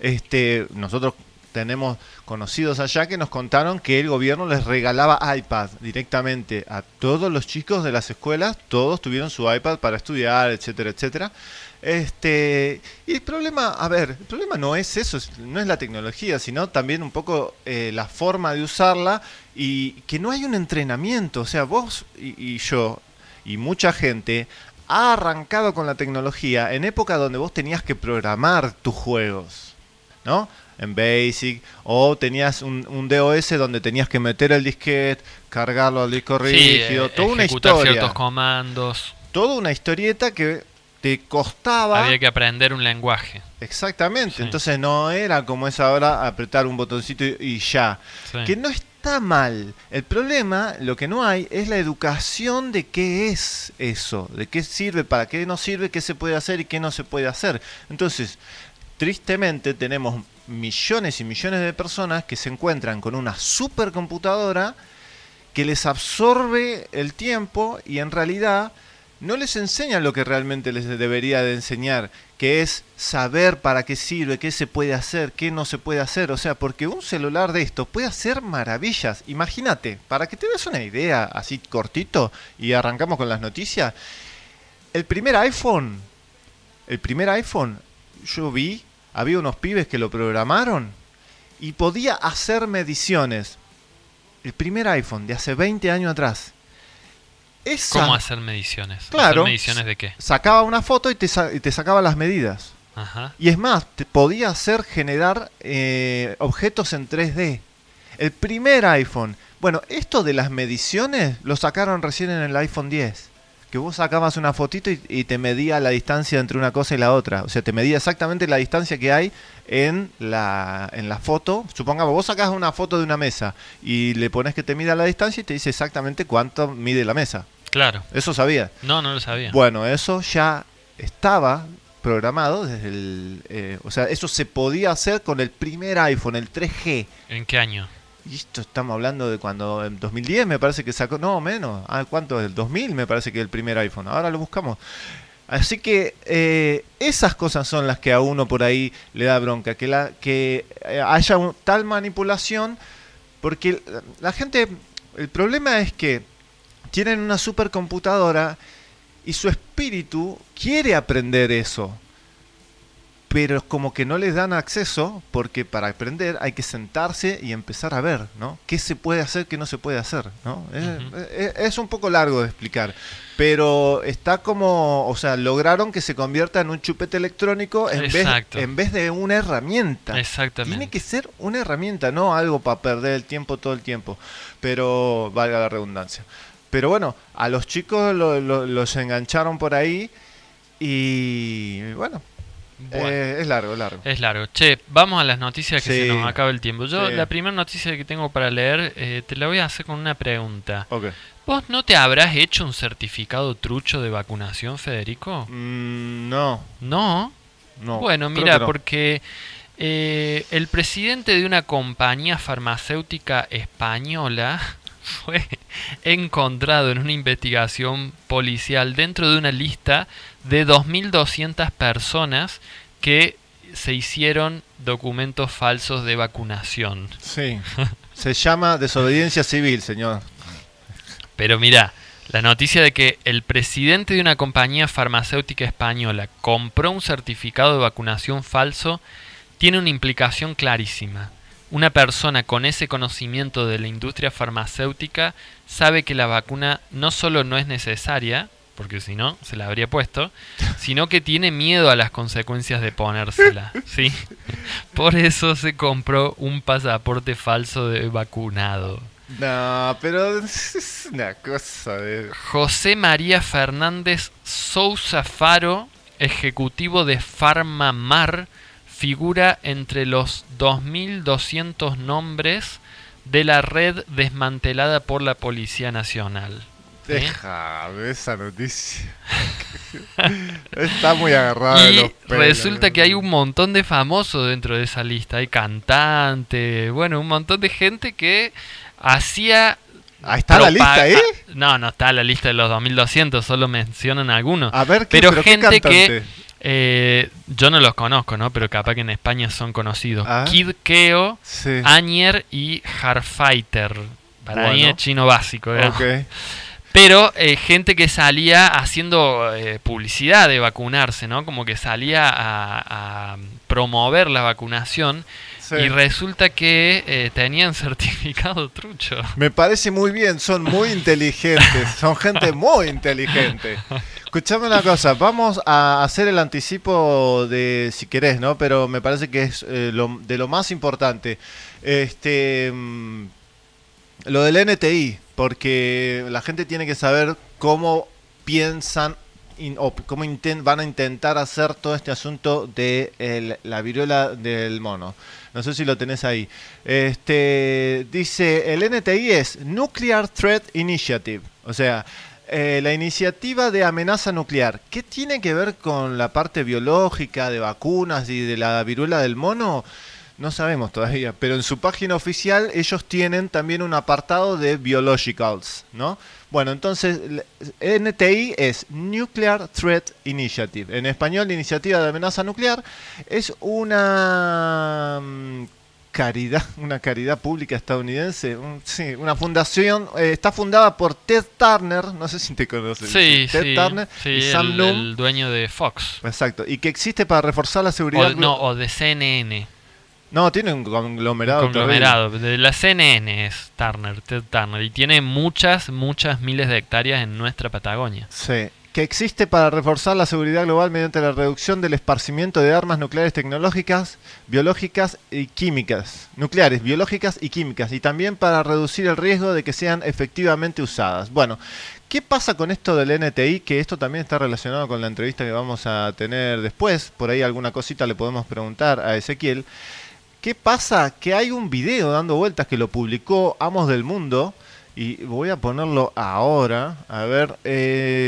este, nosotros tenemos conocidos allá que nos contaron que el gobierno les regalaba iPad directamente a todos los chicos de las escuelas, todos tuvieron su iPad para estudiar, etcétera, etcétera. Este, y el problema, a ver, el problema no es eso, es- no es la tecnología, sino también un poco eh, la forma de usarla y que no hay un entrenamiento. O sea, vos y, y yo y mucha gente ha arrancado con la tecnología en época donde vos tenías que programar tus juegos, ¿no? En Basic, o tenías un, un DOS donde tenías que meter el disquete, cargarlo al disco rígido, toda una historia. ciertos comandos. Toda una historieta que te costaba. Había que aprender un lenguaje. Exactamente, Sí. entonces no era como es ahora apretar un botoncito y, y ya. Sí. Que no está mal. El problema, lo que no hay, es la educación de qué es eso, de qué sirve, para qué no sirve, qué se puede hacer y qué no se puede hacer. Entonces, tristemente tenemos millones y millones de personas que se encuentran con una supercomputadora que les absorbe el tiempo y en realidad no les enseña lo que realmente les debería de enseñar, que es saber para qué sirve, qué se puede hacer, qué no se puede hacer. O sea, porque un celular de esto puede hacer maravillas. Imagínate, para que te des una idea así cortito y arrancamos con las noticias, el primer iPhone, el primer iPhone, yo vi, había unos pibes que lo programaron y podía hacer mediciones. El primer iPhone de hace 20 años atrás. Esa- ¿Cómo hacer mediciones? Claro. ¿Hacer mediciones de qué? Sacaba una foto y te, y te sacaba las medidas. Ajá. Y es más, te podía hacer generar eh, objetos en 3D. El primer iPhone. Bueno, esto de las mediciones lo sacaron recién en el iPhone 10. Que vos sacabas una fotito y, y te medía la distancia entre una cosa y la otra. O sea, te medía exactamente la distancia que hay en la, en la foto. Supongamos, vos sacás una foto de una mesa y le pones que te mida la distancia y te dice exactamente cuánto mide la mesa. Claro. Eso sabía. No, no lo sabía. Bueno, eso ya estaba programado desde el... eh, o sea, eso se podía hacer con el primer iPhone, el 3G. ¿En qué año? Y esto estamos hablando de cuando en 2010 me parece que sacó... No, menos. Ah, ¿Cuánto? El 2000 me parece que el primer iPhone. Ahora lo buscamos. Así que eh, esas cosas son las que a uno por ahí le da bronca. Que, la, que eh, haya tal manipulación. Porque la gente... El problema es que tienen una supercomputadora y su espíritu quiere aprender eso. Pero es como que no les dan acceso porque para aprender hay que sentarse y empezar a ver, ¿no? ¿Qué se puede hacer, qué no se puede hacer, ¿no? Es- Ujú. es, es un poco largo de explicar, pero está como, o sea, lograron que se convierta en un chupete electrónico en, vez, en vez de una herramienta. Exactamente. Tiene que ser una herramienta, no algo para perder el tiempo todo el tiempo, pero valga la redundancia. Pero bueno, a los chicos lo- lo- los engancharon por ahí y bueno, Bueno. eh, es largo, es largo. Es largo. Che, vamos a las noticias que Sí. se nos acaba el tiempo. Yo, Sí. la primera noticia que tengo para leer, eh, te la voy a hacer con una pregunta. Ok. ¿Vos no te habrás hecho un certificado trucho de vacunación, Federico? Mm, no, No. no. bueno, mira, no. porque eh, el presidente de una compañía farmacéutica española fue encontrado en una investigación policial dentro de una lista de 2.200 personas que se hicieron documentos falsos de vacunación. Sí. Se llama desobediencia civil, señor. Pero mira, la noticia de que el presidente de una compañía farmacéutica española compró un certificado de vacunación falso tiene una implicación clarísima. Una persona con ese conocimiento de la industria farmacéutica sabe que la vacuna no solo no es necesaria, porque si no se la habría puesto, sino que tiene miedo a las consecuencias de ponérsela, ¿sí? Por eso se compró un pasaporte falso de vacunado. No, pero es una cosa de... José María Fernández Sousa Faro, ejecutivo de Farmamar, figura entre los 2.200 nombres de la red desmantelada por la Policía Nacional. ¿Sí? Deja de esa noticia. Está muy agarrado de Y los pelos. resulta que hay un montón de famosos dentro de esa lista. Hay cantantes, bueno, un montón de gente que hacía... Ah, ¿está la lista ahí? ah, No, no está la lista de los 2200, solo mencionan algunos. A ver, ¿qué- pero, pero qué gente que cantante? Eh, yo no los conozco, ¿no? Pero capaz que en España son conocidos. Ah. Kid Keo, Sí. Anier y Harfighter. Para mí Bueno. es chino básico. Pero eh, gente que salía haciendo eh, publicidad de vacunarse, ¿no? Como que salía a, a promover la vacunación Sí. y resulta que eh, tenían certificado trucho. Me parece muy bien, son muy inteligentes, son gente muy inteligente. Escuchame una cosa, vamos a hacer el anticipo de, si querés, ¿no? Pero me parece que es eh, lo- de lo más importante. Este, mm, lo del NTI, porque la gente tiene que saber cómo piensan in- o cómo inten- van a intentar hacer todo este asunto de la viruela del mono. No sé si lo tenés ahí. Este dice el NTI es Nuclear Threat Initiative, o sea, eh, la iniciativa de amenaza nuclear. ¿Qué tiene que ver con la parte biológica de vacunas y de la viruela del mono? No sabemos todavía, pero en su página oficial ellos tienen también un apartado de biologicals, ¿no? Bueno, entonces NTI es Nuclear Threat Initiative. En español, Iniciativa de Amenaza Nuclear. Es una mm, caridad, una caridad pública estadounidense, un- sí, una fundación, eh, está fundada por Ted Turner, no sé si te conoces. Sí, Ted sí. Turner y Sam el, el dueño de Fox. Exacto, y que existe para reforzar la seguridad. O, no, o de CNN. No, tiene un conglomerado. conglomerado. De la CNN es Turner, Ted Turner. Y tiene muchas, muchas miles de hectáreas en nuestra Patagonia. Sí. Que existe para reforzar la seguridad global mediante la reducción del esparcimiento de armas nucleares tecnológicas, biológicas y químicas. Nucleares, biológicas y químicas. Y también para reducir el riesgo de que sean efectivamente usadas. Bueno, ¿qué pasa con esto del NTI? Que esto también está relacionado con la entrevista que vamos a tener después. Por ahí alguna cosita le podemos preguntar a Ezequiel. ¿Qué pasa? Que hay un video dando vueltas que lo publicó Amos del Mundo. Y voy a ponerlo ahora. A ver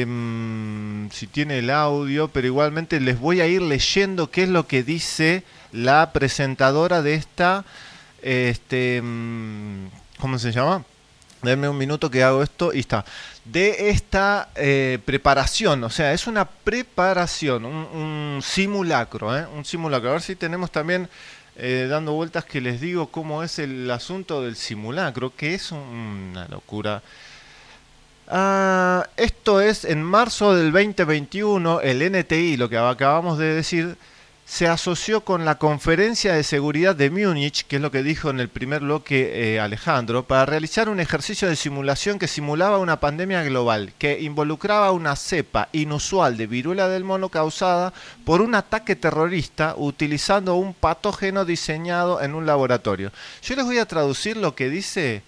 mm, si tiene el audio. Pero igualmente les voy a ir leyendo qué es lo que dice la presentadora de esta. Este, mm, ¿Cómo se llama? Denme un minuto que hago esto y está. De esta eh, preparación, o sea, es una preparación, un, un simulacro, ¿eh? un simulacro. A ver si tenemos también eh, dando vueltas que les digo cómo es el asunto del simulacro, que es un- una locura. Ah, esto es en marzo del 2021, el NTI, lo que acabamos de decir, se asoció con la Conferencia de Seguridad de Múnich, que es lo que dijo en el primer bloque eh, Alejandro, para realizar un ejercicio de simulación que simulaba una pandemia global, que involucraba una cepa inusual de viruela del mono causada por un ataque terrorista utilizando un patógeno diseñado en un laboratorio. Yo les voy a traducir lo que dice...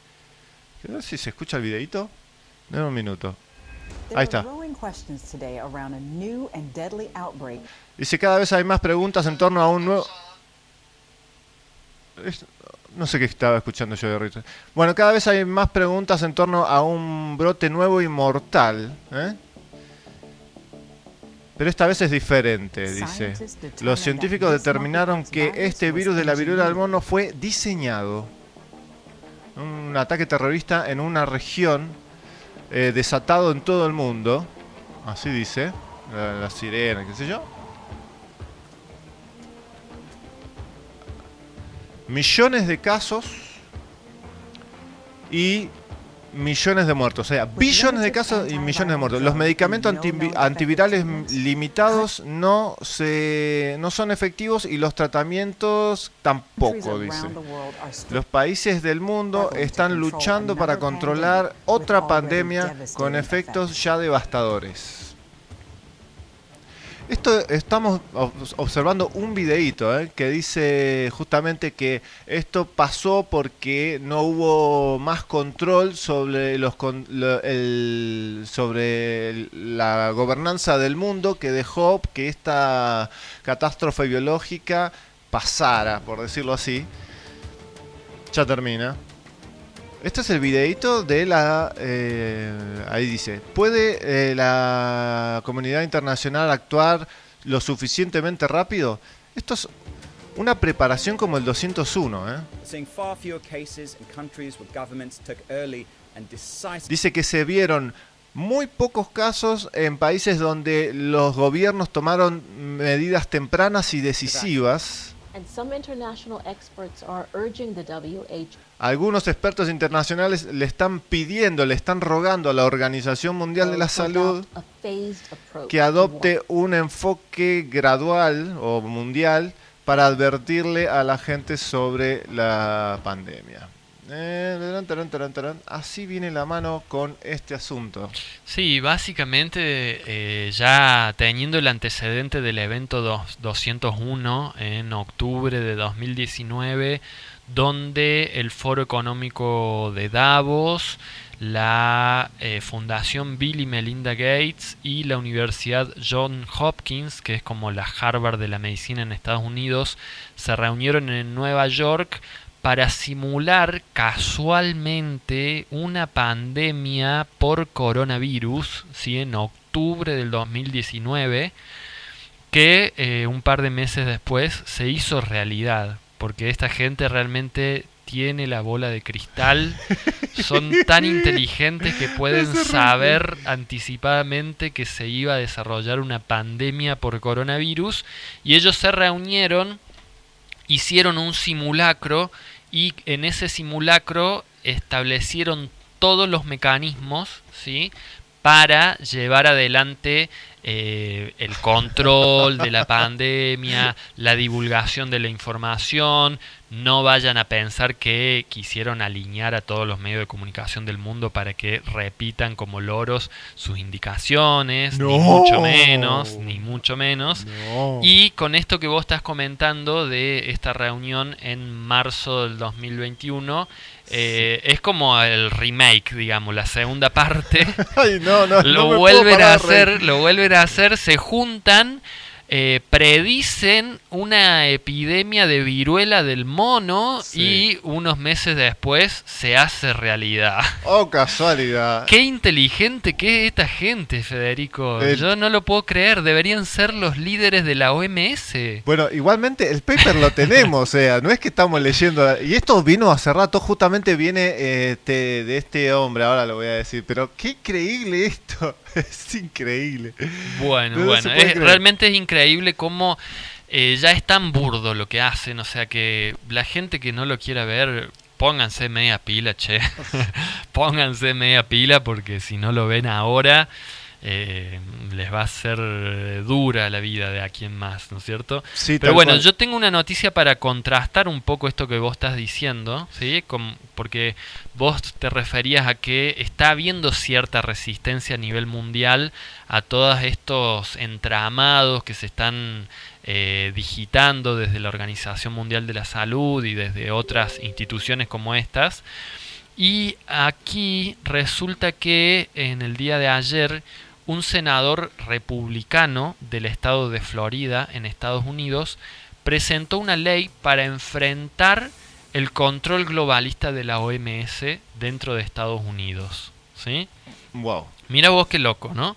Ver si se escucha el videito. Dame un minuto. Ahí está. Dice, cada vez hay más preguntas en torno a un nuevo... No sé qué estaba escuchando yo de Richard. Bueno, cada vez hay más preguntas en torno a un brote nuevo y mortal. ¿eh? Pero esta vez es diferente, dice. Los científicos determinaron que este virus de la viruela del mono fue diseñado. Un ataque terrorista en una región eh, desatado en todo el mundo. Así dice. La, sirena, qué sé yo. Millones de casos y millones de muertos. O sea, billones de casos y millones de muertos. Los medicamentos antivi- antivirales limitados no, se, no son efectivos y los tratamientos tampoco, dice. Los países del mundo están luchando para controlar otra pandemia con efectos ya devastadores. Esto estamos ob- observando un videíto ¿eh? que dice justamente que esto pasó porque no hubo más control sobre los sobre la gobernanza del mundo que dejó que esta catástrofe biológica pasara, por decirlo así. Ya termina. Este es el videito de la... eh, ahí dice, ¿puede eh, la comunidad internacional actuar lo suficientemente rápido? Esto es una preparación como el 201. ¿eh? Dice que se vieron muy pocos casos en países donde los gobiernos tomaron medidas tempranas y decisivas. Algunos expertos internacionales le están pidiendo, le están rogando a la Organización Mundial de la Salud que adopte un enfoque gradual o mundial para advertirle a la gente sobre la pandemia. Eh. Así viene la mano con este asunto. Sí, básicamente eh, ya teniendo el antecedente del evento dos- 201 en octubre de 2019, donde el Foro Económico de Davos, la eh, Fundación Bill y Melinda Gates y la Universidad John Hopkins, que es como la Harvard de la medicina en Estados Unidos, se reunieron en Nueva York para simular casualmente una pandemia por coronavirus, ¿sí? en octubre del 2019, que eh, un par de meses después se hizo realidad, porque esta gente realmente tiene la bola de cristal, son tan inteligentes que pueden saber anticipadamente que se iba a desarrollar una pandemia por coronavirus y ellos se reunieron hicieron un simulacro y en ese simulacro establecieron todos los mecanismos ¿sí? Para llevar adelante eh, el control de la pandemia, la divulgación de la información. No vayan a pensar que quisieron alinear a todos los medios de comunicación del mundo para que repitan como loros sus indicaciones, ni mucho menos, ni mucho menos. No. Y con esto que vos estás comentando de esta reunión en marzo del 2021, eh, es como el remake, digamos, la segunda parte. Ay, no, no, lo no vuelven a reír. hacer, lo vuelven a hacer, se juntan, eh, predicen una epidemia de viruela del mono y unos meses después se hace realidad. Oh, casualidad. Qué inteligente que es esta gente, Federico. Yo no lo puedo creer. Deberían ser los líderes de la OMS. Bueno, igualmente el paper lo tenemos, o sea, no es que estamos leyendo. Y esto vino hace rato, justamente viene eh, este, de este hombre, ahora lo voy a decir. Pero qué increíble esto, es increíble. Bueno, No bueno, es- realmente es increíble cómo eh, ya es tan burdo lo que hacen. O sea que la gente que no lo quiera ver, pónganse media pila, che. pónganse media pila porque si no lo ven ahora, eh, les va a ser eh, dura la vida de a quien más, ¿no es cierto? Sí, Pero bueno, cual. yo tengo una noticia para contrastar un poco esto que vos estás diciendo, ¿sí? Porque vos te referías a que está habiendo cierta resistencia a nivel mundial a todos estos entramados que se están eh, digitando desde la Organización Mundial de la Salud y desde otras instituciones como estas. Y aquí resulta que en el día de ayer un senador republicano del estado de Florida en Estados Unidos presentó una ley para enfrentar el control globalista de la OMS dentro de Estados Unidos. ¿Sí? Wow. Mira vos qué loco, ¿no?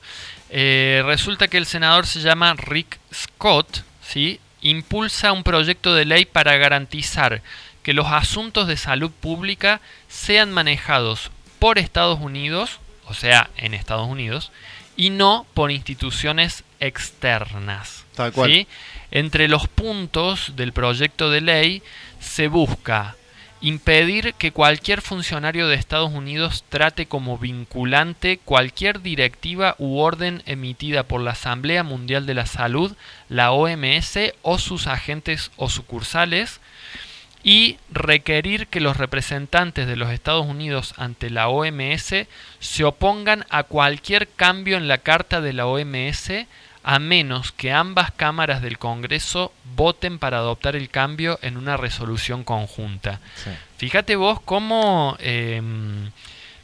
Eh, resulta que el senador se llama Rick Scott, ¿sí? Impulsa un proyecto de ley para garantizar que los asuntos de salud pública sean manejados por Estados Unidos, o sea, en Estados Unidos, y no por instituciones externas. Tal cual. ¿sí? Entre los puntos del proyecto de ley se busca impedir que cualquier funcionario de Estados Unidos trate como vinculante cualquier directiva u orden emitida por la Asamblea Mundial de la Salud, la OMS o sus agentes o sucursales, y requerir que los representantes de los Estados Unidos ante la OMS se opongan a cualquier cambio en la Carta de la OMS a menos que ambas cámaras del Congreso voten para adoptar el cambio en una resolución conjunta. Fíjate vos cómo, eh,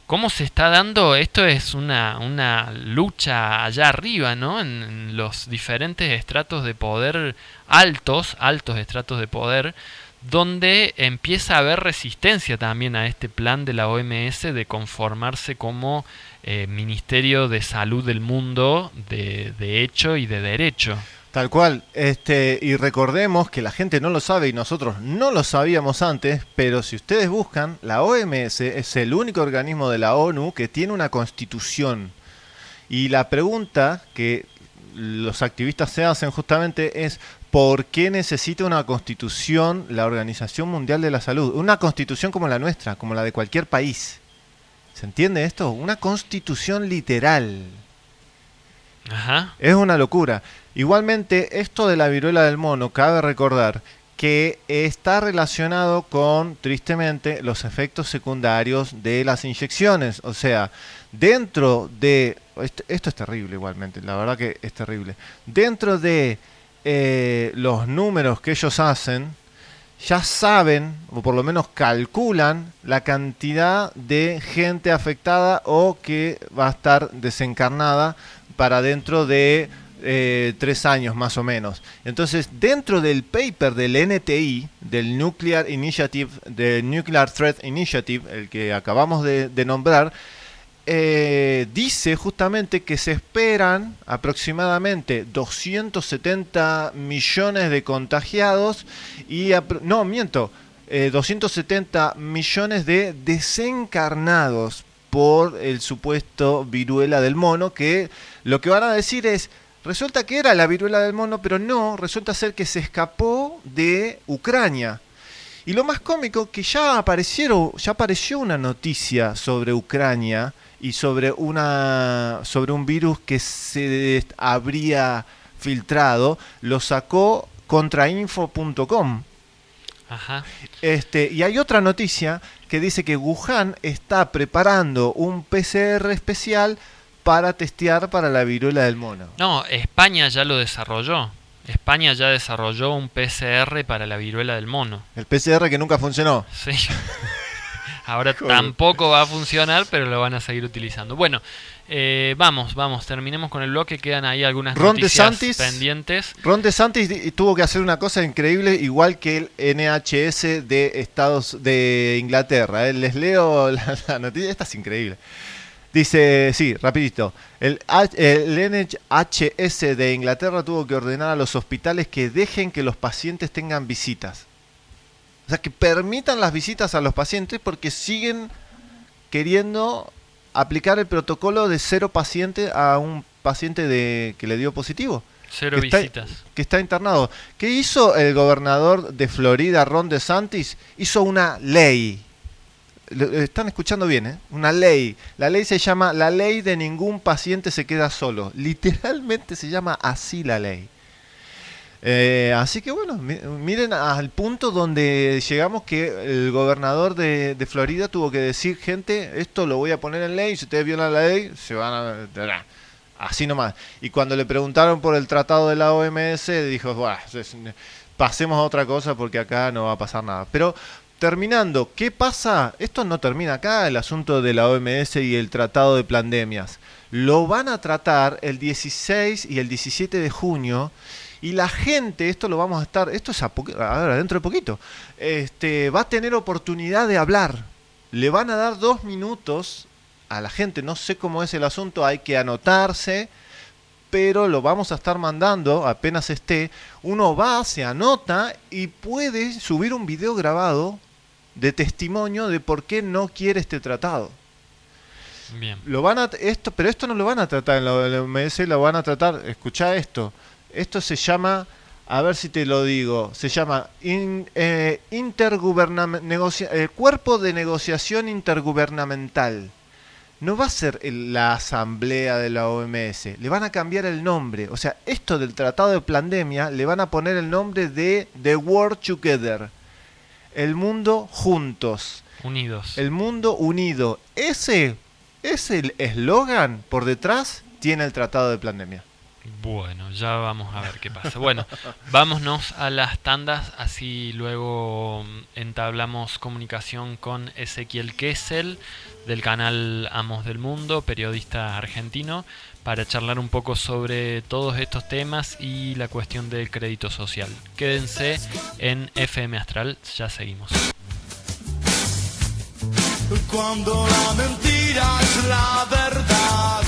cómo se está dando, esto es una, una lucha allá arriba, ¿no? En, en los diferentes estratos de poder altos, altos estratos de poder, donde empieza a haber resistencia también a este plan de la OMS de conformarse como eh, Ministerio de Salud del Mundo de, de hecho y de derecho. Tal cual, este, y recordemos que la gente no lo sabe y nosotros no lo sabíamos antes, pero si ustedes buscan, la OMS es el único organismo de la ONU que tiene una constitución. Y la pregunta que los activistas se hacen justamente es ¿por qué necesita una constitución la Organización Mundial de la Salud? Una constitución como la nuestra, como la de cualquier país. ¿Se entiende esto? Una constitución literal. Ajá. Es una locura. Igualmente, esto de la viruela del mono, cabe recordar que está relacionado con, tristemente, los efectos secundarios de las inyecciones. O sea, dentro de... Esto, esto es terrible igualmente, la verdad que es terrible. Dentro de eh, los números que ellos hacen, ya saben, o por lo menos calculan, la cantidad de gente afectada o que va a estar desencarnada para dentro de eh, tres años más o menos. Entonces, dentro del paper del NTI, del Nuclear Initiative, del Nuclear Threat Initiative, el que acabamos de, de nombrar, eh, dice justamente que se esperan aproximadamente 270 millones de contagiados y no miento eh, 270 millones de desencarnados por el supuesto viruela del mono que lo que van a decir es resulta que era la viruela del mono pero no resulta ser que se escapó de Ucrania. Y lo más cómico que ya aparecieron, ya apareció una noticia sobre Ucrania y sobre una sobre un virus que se habría filtrado, lo sacó contrainfo.com. Ajá. Este, y hay otra noticia que dice que Wuhan está preparando un PCR especial para testear para la viruela del mono. No, España ya lo desarrolló. España ya desarrolló un PCR para la viruela del mono. El PCR que nunca funcionó. Sí. Ahora Joder. tampoco va a funcionar, pero lo van a seguir utilizando. Bueno, eh, vamos, vamos, terminemos con el bloque. Quedan ahí algunas Ron noticias DeSantis, pendientes. Ron DeSantis tuvo que hacer una cosa increíble, igual que el NHS de Estados de Inglaterra. eh. Les leo la, la noticia, esta es increíble. Dice, sí, rapidito. El, el NHS de Inglaterra tuvo que ordenar a los hospitales que dejen que los pacientes tengan visitas. O sea, que permitan las visitas a los pacientes porque siguen queriendo aplicar el protocolo de cero paciente a un paciente de, que le dio positivo. Cero que está- visitas. que está internado. ¿Qué hizo el gobernador de Florida, Ron DeSantis? Hizo una ley. lo- están escuchando bien, ¿eh? Una ley. La ley se llama la ley de ningún paciente se queda solo. Literalmente se llama así la ley. Eh, así que bueno, mi- miren al punto donde llegamos que el gobernador de, de Florida tuvo que decir, gente, esto lo voy a poner en ley, si ustedes violan la ley, se van a... Así nomás. Y cuando le preguntaron por el tratado de la OMS, dijo, "Buah, pasemos a otra cosa porque acá no va a pasar nada. Pero terminando, ¿qué pasa? Esto no termina acá, el asunto de la OMS y el tratado de pandemias. Lo van a tratar el 16 y el 17 de junio. Y la gente, esto lo vamos a estar, esto es a ahora, dentro de poquito, este, va a tener oportunidad de hablar. Le van a dar dos minutos a la gente, no sé cómo es el asunto, hay que anotarse, pero lo vamos a estar mandando apenas esté. Uno va, se anota y puede subir un video grabado de testimonio de por qué no quiere este tratado. Bien. Lo van a esto, pero esto no lo van a tratar en la, en la OMS, lo van a tratar, escucha esto. Esto se llama, a ver si te lo digo, se llama in- eh, intergubernam- negocia- el cuerpo de negociación intergubernamental. No va a ser el- la asamblea de la OMS, le van a cambiar el nombre. O sea, esto del tratado de pandemia le van a poner el nombre de The World Together. El mundo juntos. Unidos. El mundo unido. Ese, ese eslogan por detrás tiene el tratado de pandemia. Bueno, ya vamos a ver qué pasa. Bueno, vámonos a las tandas, así luego entablamos comunicación con Ezequiel Kessel del canal Amos del Mundo, periodista argentino, para charlar un poco sobre todos estos temas y la cuestión del crédito social. Quédense en FM Astral, ya seguimos. Cuando la mentira es la verdad.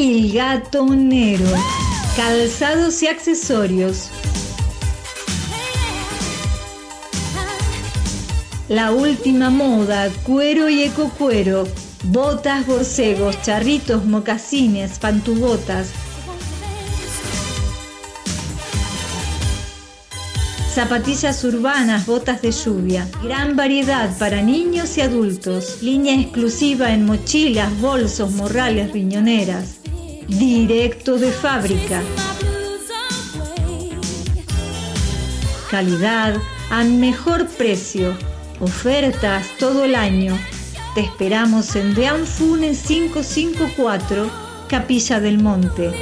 Il Gatonero. Calzados y accesorios. La última moda, cuero y ecocuero. Botas, borcegos, charritos, mocasines, pantubotas. Zapatillas urbanas, botas de lluvia. Gran variedad para niños y adultos. Línea exclusiva en mochilas, bolsos, morrales, riñoneras. Directo de fábrica. Calidad a mejor precio. Ofertas todo el año. Te esperamos en Dean Funes 554, Capilla del Monte.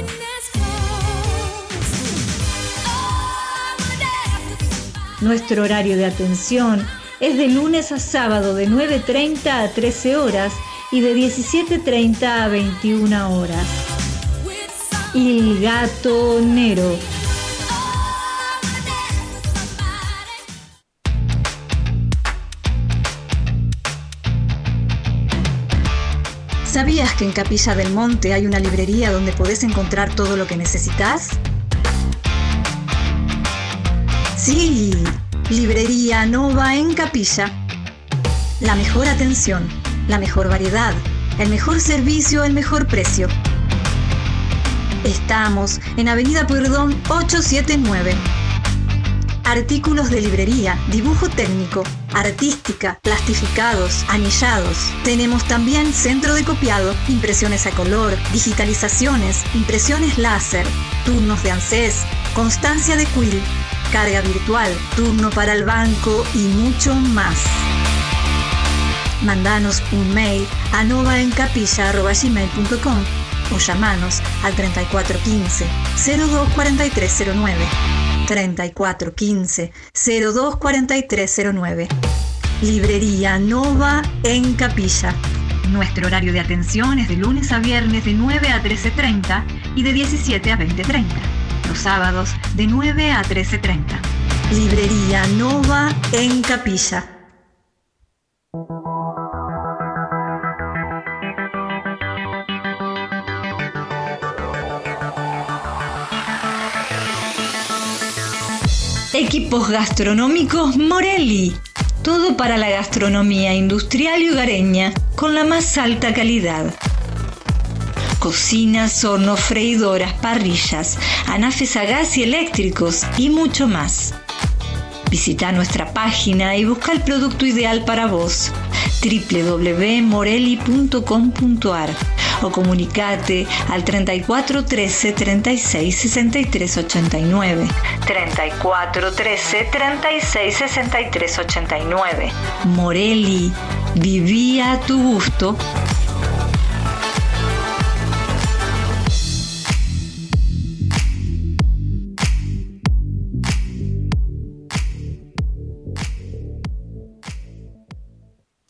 Nuestro horario de atención es de lunes a sábado de 9.30 a 13 horas y de 17.30 a 21 horas. Il Gatonero. ¿Sabías que en Capilla del Monte hay una librería donde podés encontrar todo lo que necesitas? Sí, Librería Nova en Capilla. La mejor atención, la mejor variedad, el mejor servicio, el mejor precio. Estamos en Avenida Pueyrredón 879. Artículos de librería, dibujo técnico, artística, plastificados, anillados. Tenemos también centro de copiado, impresiones a color, digitalizaciones, impresiones láser, turnos de ANSES, constancia de quill, carga virtual, turno para el banco y mucho más. Mandanos un mail a novaencapilla.gmail.com o llamanos al 3415 024309. 3415 024309. Librería Nova en Capilla. Nuestro horario de atención es de lunes a viernes de 9 a 13.30 y de 17 a 20.30. Sábados de 9 a 13.30. Librería Nova en Capilla. Equipos gastronómicos Morelli. Todo para la gastronomía industrial y hogareña con la más alta calidad. Cocinas, hornos, freidoras, parrillas, anafes a gas y eléctricos y mucho más. Visita nuestra página y busca el producto ideal para vos www.morelli.com.ar o comunicate al 34 13 36 63 89. 34 13 36 63 89. Morelli, vivía a tu gusto.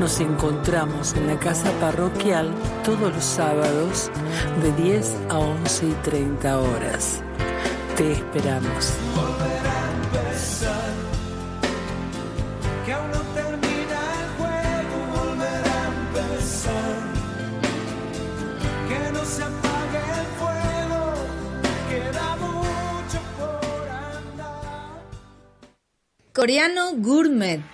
Nos encontramos en la casa parroquial todos los sábados de 10 a 11 y 30 horas. Te esperamos. Coreano Gourmet.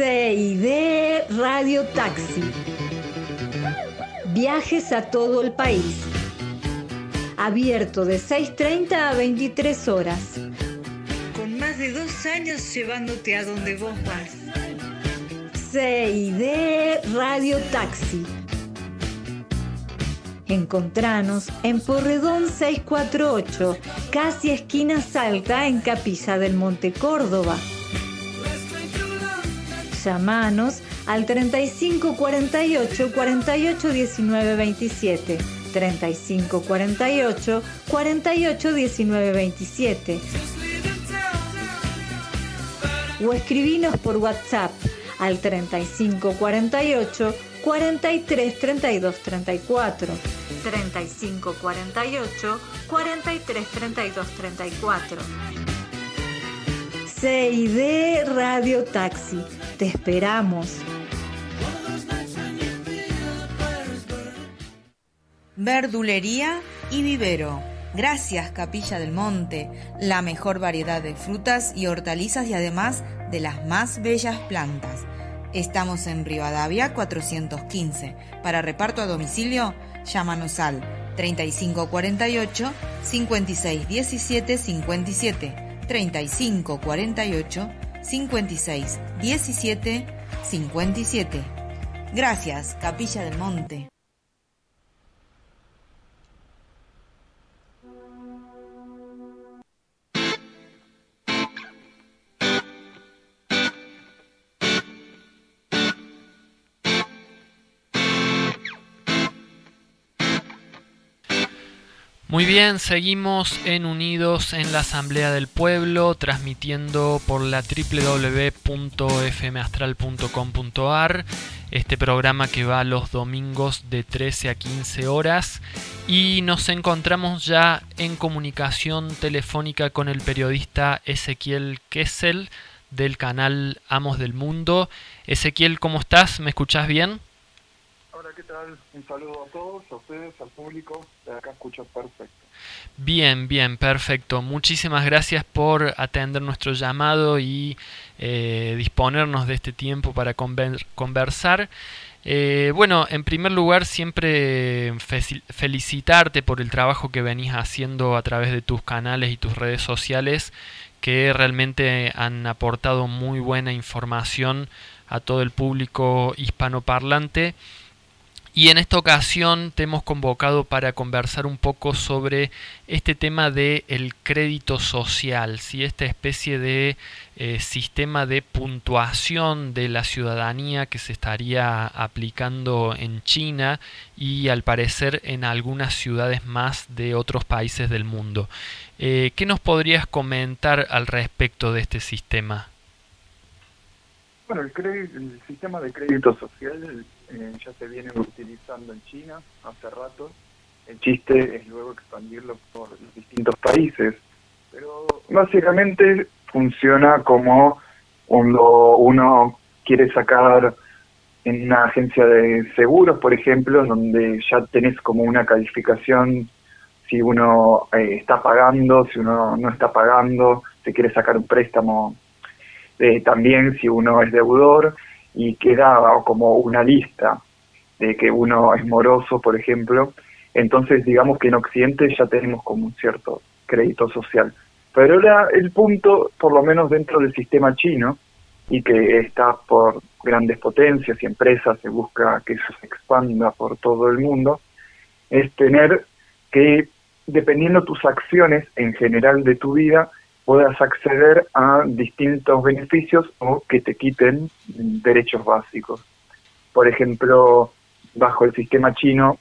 CID Radio Taxi. Viajes a todo el país. Abierto de 6.30 a 23 horas. Con más de dos años llevándote a donde vos vas. CID Radio Taxi. Encontranos en Porredón 648, casi esquina Salta, en Capilla del Monte Córdoba. Llamanos al 35 48 48 19 27. 35 48 48 19 27. O escribinos por WhatsApp al 35 48 43 32 34. 35 48 43 32 34. CID Radio Taxi. Te esperamos. Verdulería y vivero. Gracias Capilla del Monte, la mejor variedad de frutas y hortalizas y además de las más bellas plantas. Estamos en Rivadavia 415. Para reparto a domicilio, llámanos al 3548 5617 57 3548 5617 57. Gracias, Capilla del Monte. Muy bien, seguimos en Unidos en la Asamblea del Pueblo, transmitiendo por la www.fmastral.com.ar, este programa que va los domingos de 13 a 15 horas y nos encontramos ya en comunicación telefónica con el periodista Ezequiel Kessel del canal Amos del Mundo. Ezequiel, ¿cómo estás? ¿Me escuchás bien? Un saludo a todos, a ustedes, al público. Acá escucho perfecto. Bien, bien, perfecto. Muchísimas gracias por atender nuestro llamado y eh, disponernos de este tiempo para conver- conversar. Eh, bueno, en primer lugar, siempre fe- felicitarte por el trabajo que venís haciendo a través de tus canales y tus redes sociales, que realmente han aportado muy buena información a todo el público hispanoparlante. Y en esta ocasión te hemos convocado para conversar un poco sobre este tema de el crédito social, si esta especie de eh, sistema de puntuación de la ciudadanía que se estaría aplicando en China y al parecer en algunas ciudades más de otros países del mundo. Eh, ¿Qué nos podrías comentar al respecto de este sistema? Bueno, el, el sistema de crédito social eh, ya se viene utilizando en China hace rato. El chiste es luego expandirlo por los distintos países. Pero básicamente funciona como cuando uno quiere sacar en una agencia de seguros, por ejemplo, donde ya tenés como una calificación si uno eh, está pagando, si uno no está pagando, se quiere sacar un préstamo eh, también si uno es deudor y queda como una lista de que uno es moroso, por ejemplo. Entonces, digamos que en Occidente ya tenemos como un cierto crédito social. Pero el punto, por lo menos dentro del sistema chino, y que está por grandes potencias y empresas, se busca que eso se expanda por todo el mundo, es tener que, dependiendo tus acciones en general de tu vida, puedas acceder a distintos beneficios o que te quiten derechos básicos. Por ejemplo, bajo el sistema chino,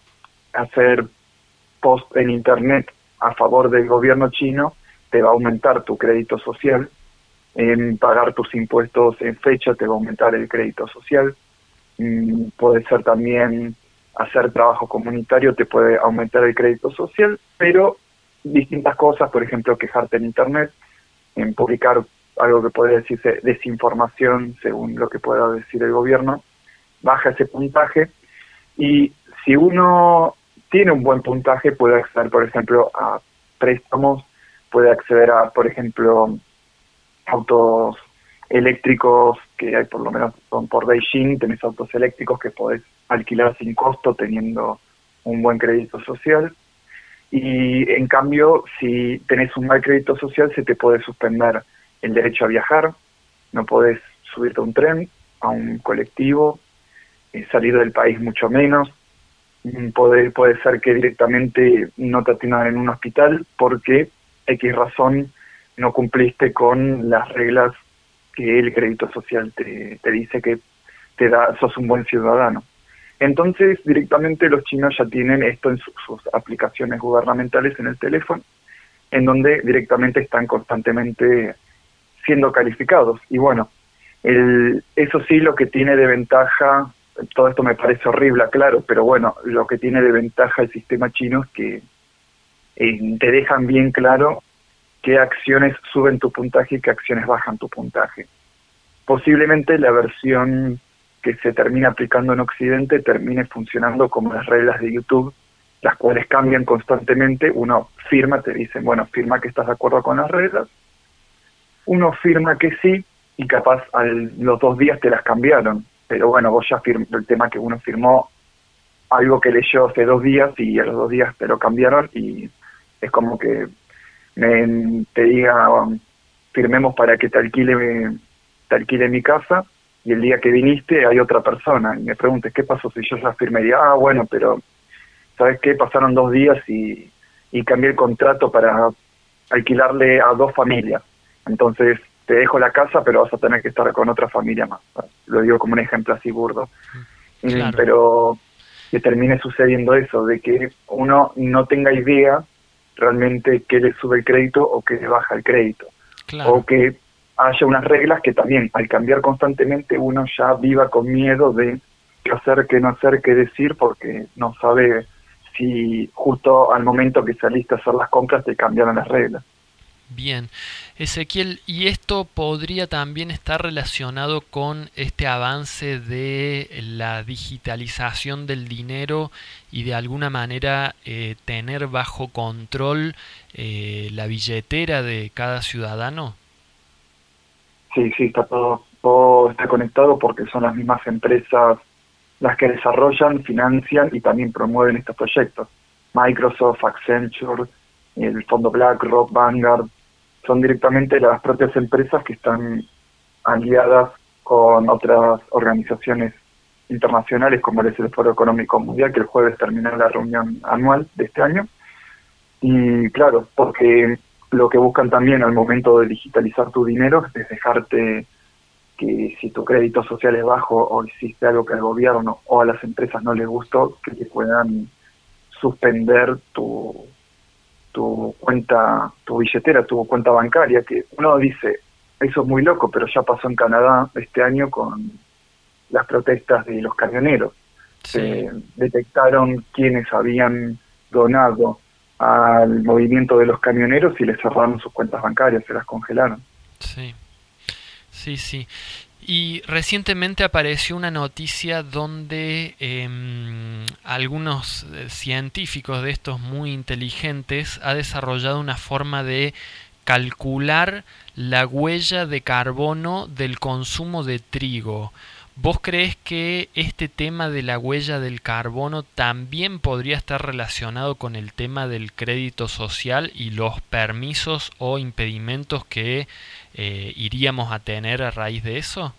hacer post en Internet a favor del gobierno chino te va a aumentar tu crédito social, en pagar tus impuestos en fecha te va a aumentar el crédito social, Mm, puede ser también hacer trabajo comunitario te puede aumentar el crédito social, pero distintas cosas, por ejemplo, quejarte en Internet, en publicar algo que puede decirse desinformación según lo que pueda decir el gobierno, baja ese puntaje. Y si uno tiene un buen puntaje puede acceder, por ejemplo, a préstamos, puede acceder a, por ejemplo, autos eléctricos que hay por lo menos son por Beijing, tenés autos eléctricos que podés alquilar sin costo teniendo un buen crédito social y en cambio si tenés un mal crédito social se te puede suspender el derecho a viajar, no podés subirte a un tren, a un colectivo, eh, salir del país mucho menos, Mm, puede, puede ser que directamente no te atiendan en un hospital porque X razón no cumpliste con las reglas que el crédito social te, te dice que te da, sos un buen ciudadano. Entonces, directamente los chinos ya tienen esto en su- sus aplicaciones gubernamentales en el teléfono, en donde directamente están constantemente siendo calificados. Y bueno, el, eso sí lo que tiene de ventaja, todo esto me parece horrible, claro, pero bueno, lo que tiene de ventaja el sistema chino es que eh, te dejan bien claro qué acciones suben tu puntaje y qué acciones bajan tu puntaje. Posiblemente la versión que se termina aplicando en Occidente termine funcionando como las reglas de YouTube, las cuales cambian constantemente. Uno firma, te dicen, bueno, firma que estás de acuerdo con las reglas. Uno firma que sí y capaz a los dos días te las cambiaron. Pero bueno, vos ya firmó el tema que uno firmó algo que leyó hace dos días y a los dos días te lo cambiaron y es como que me, te diga firmemos para que te alquile te alquile mi casa y el día que viniste hay otra persona y me preguntes qué pasó si yo ya firmé y ah bueno pero sabes qué pasaron dos días y, y cambié el contrato para alquilarle a dos familias entonces te dejo la casa pero vas a tener que estar con otra familia más lo digo como un ejemplo así burdo Mm, Claro. pero que termine sucediendo eso de que uno no tenga idea realmente qué le sube el crédito o qué le baja el crédito. Claro. O que haya unas reglas que también al cambiar constantemente uno ya viva con miedo de qué hacer, qué no hacer, qué decir, porque no sabe si justo al momento que saliste a hacer las compras te cambiaron las reglas. Bien, Ezequiel, ¿y esto podría también estar relacionado con este avance de la digitalización del dinero y de alguna manera eh, tener bajo control eh, la billetera de cada ciudadano? Sí, sí, está todo, todo está conectado porque son las mismas empresas las que desarrollan, financian y también promueven estos proyectos. Microsoft, Accenture, el fondo BlackRock, Vanguard, son directamente las propias empresas que están aliadas con otras organizaciones internacionales como es el Foro Económico Mundial, que el jueves terminó la reunión anual de este año. Y claro, porque lo que buscan también al momento de digitalizar tu dinero es dejarte que si tu crédito social es bajo o hiciste algo que al gobierno o a las empresas no les gustó, que te puedan suspender tu, tu cuenta, tu billetera, tu cuenta bancaria, que uno dice, eso es muy loco, pero ya pasó en Canadá este año con las protestas de los camioneros. Se detectaron quienes habían donado al movimiento de los camioneros y les cerraron sus cuentas bancarias, se las congelaron. Sí, sí, sí. Y recientemente apareció una noticia donde em, algunos eh, científicos de estos muy inteligentes ha desarrollado una forma de calcular la huella de carbono del consumo de trigo. ¿Vos crees que este tema de la huella del carbono también podría estar relacionado con el tema del crédito social y los permisos o impedimentos que eh, iríamos a tener a raíz de eso?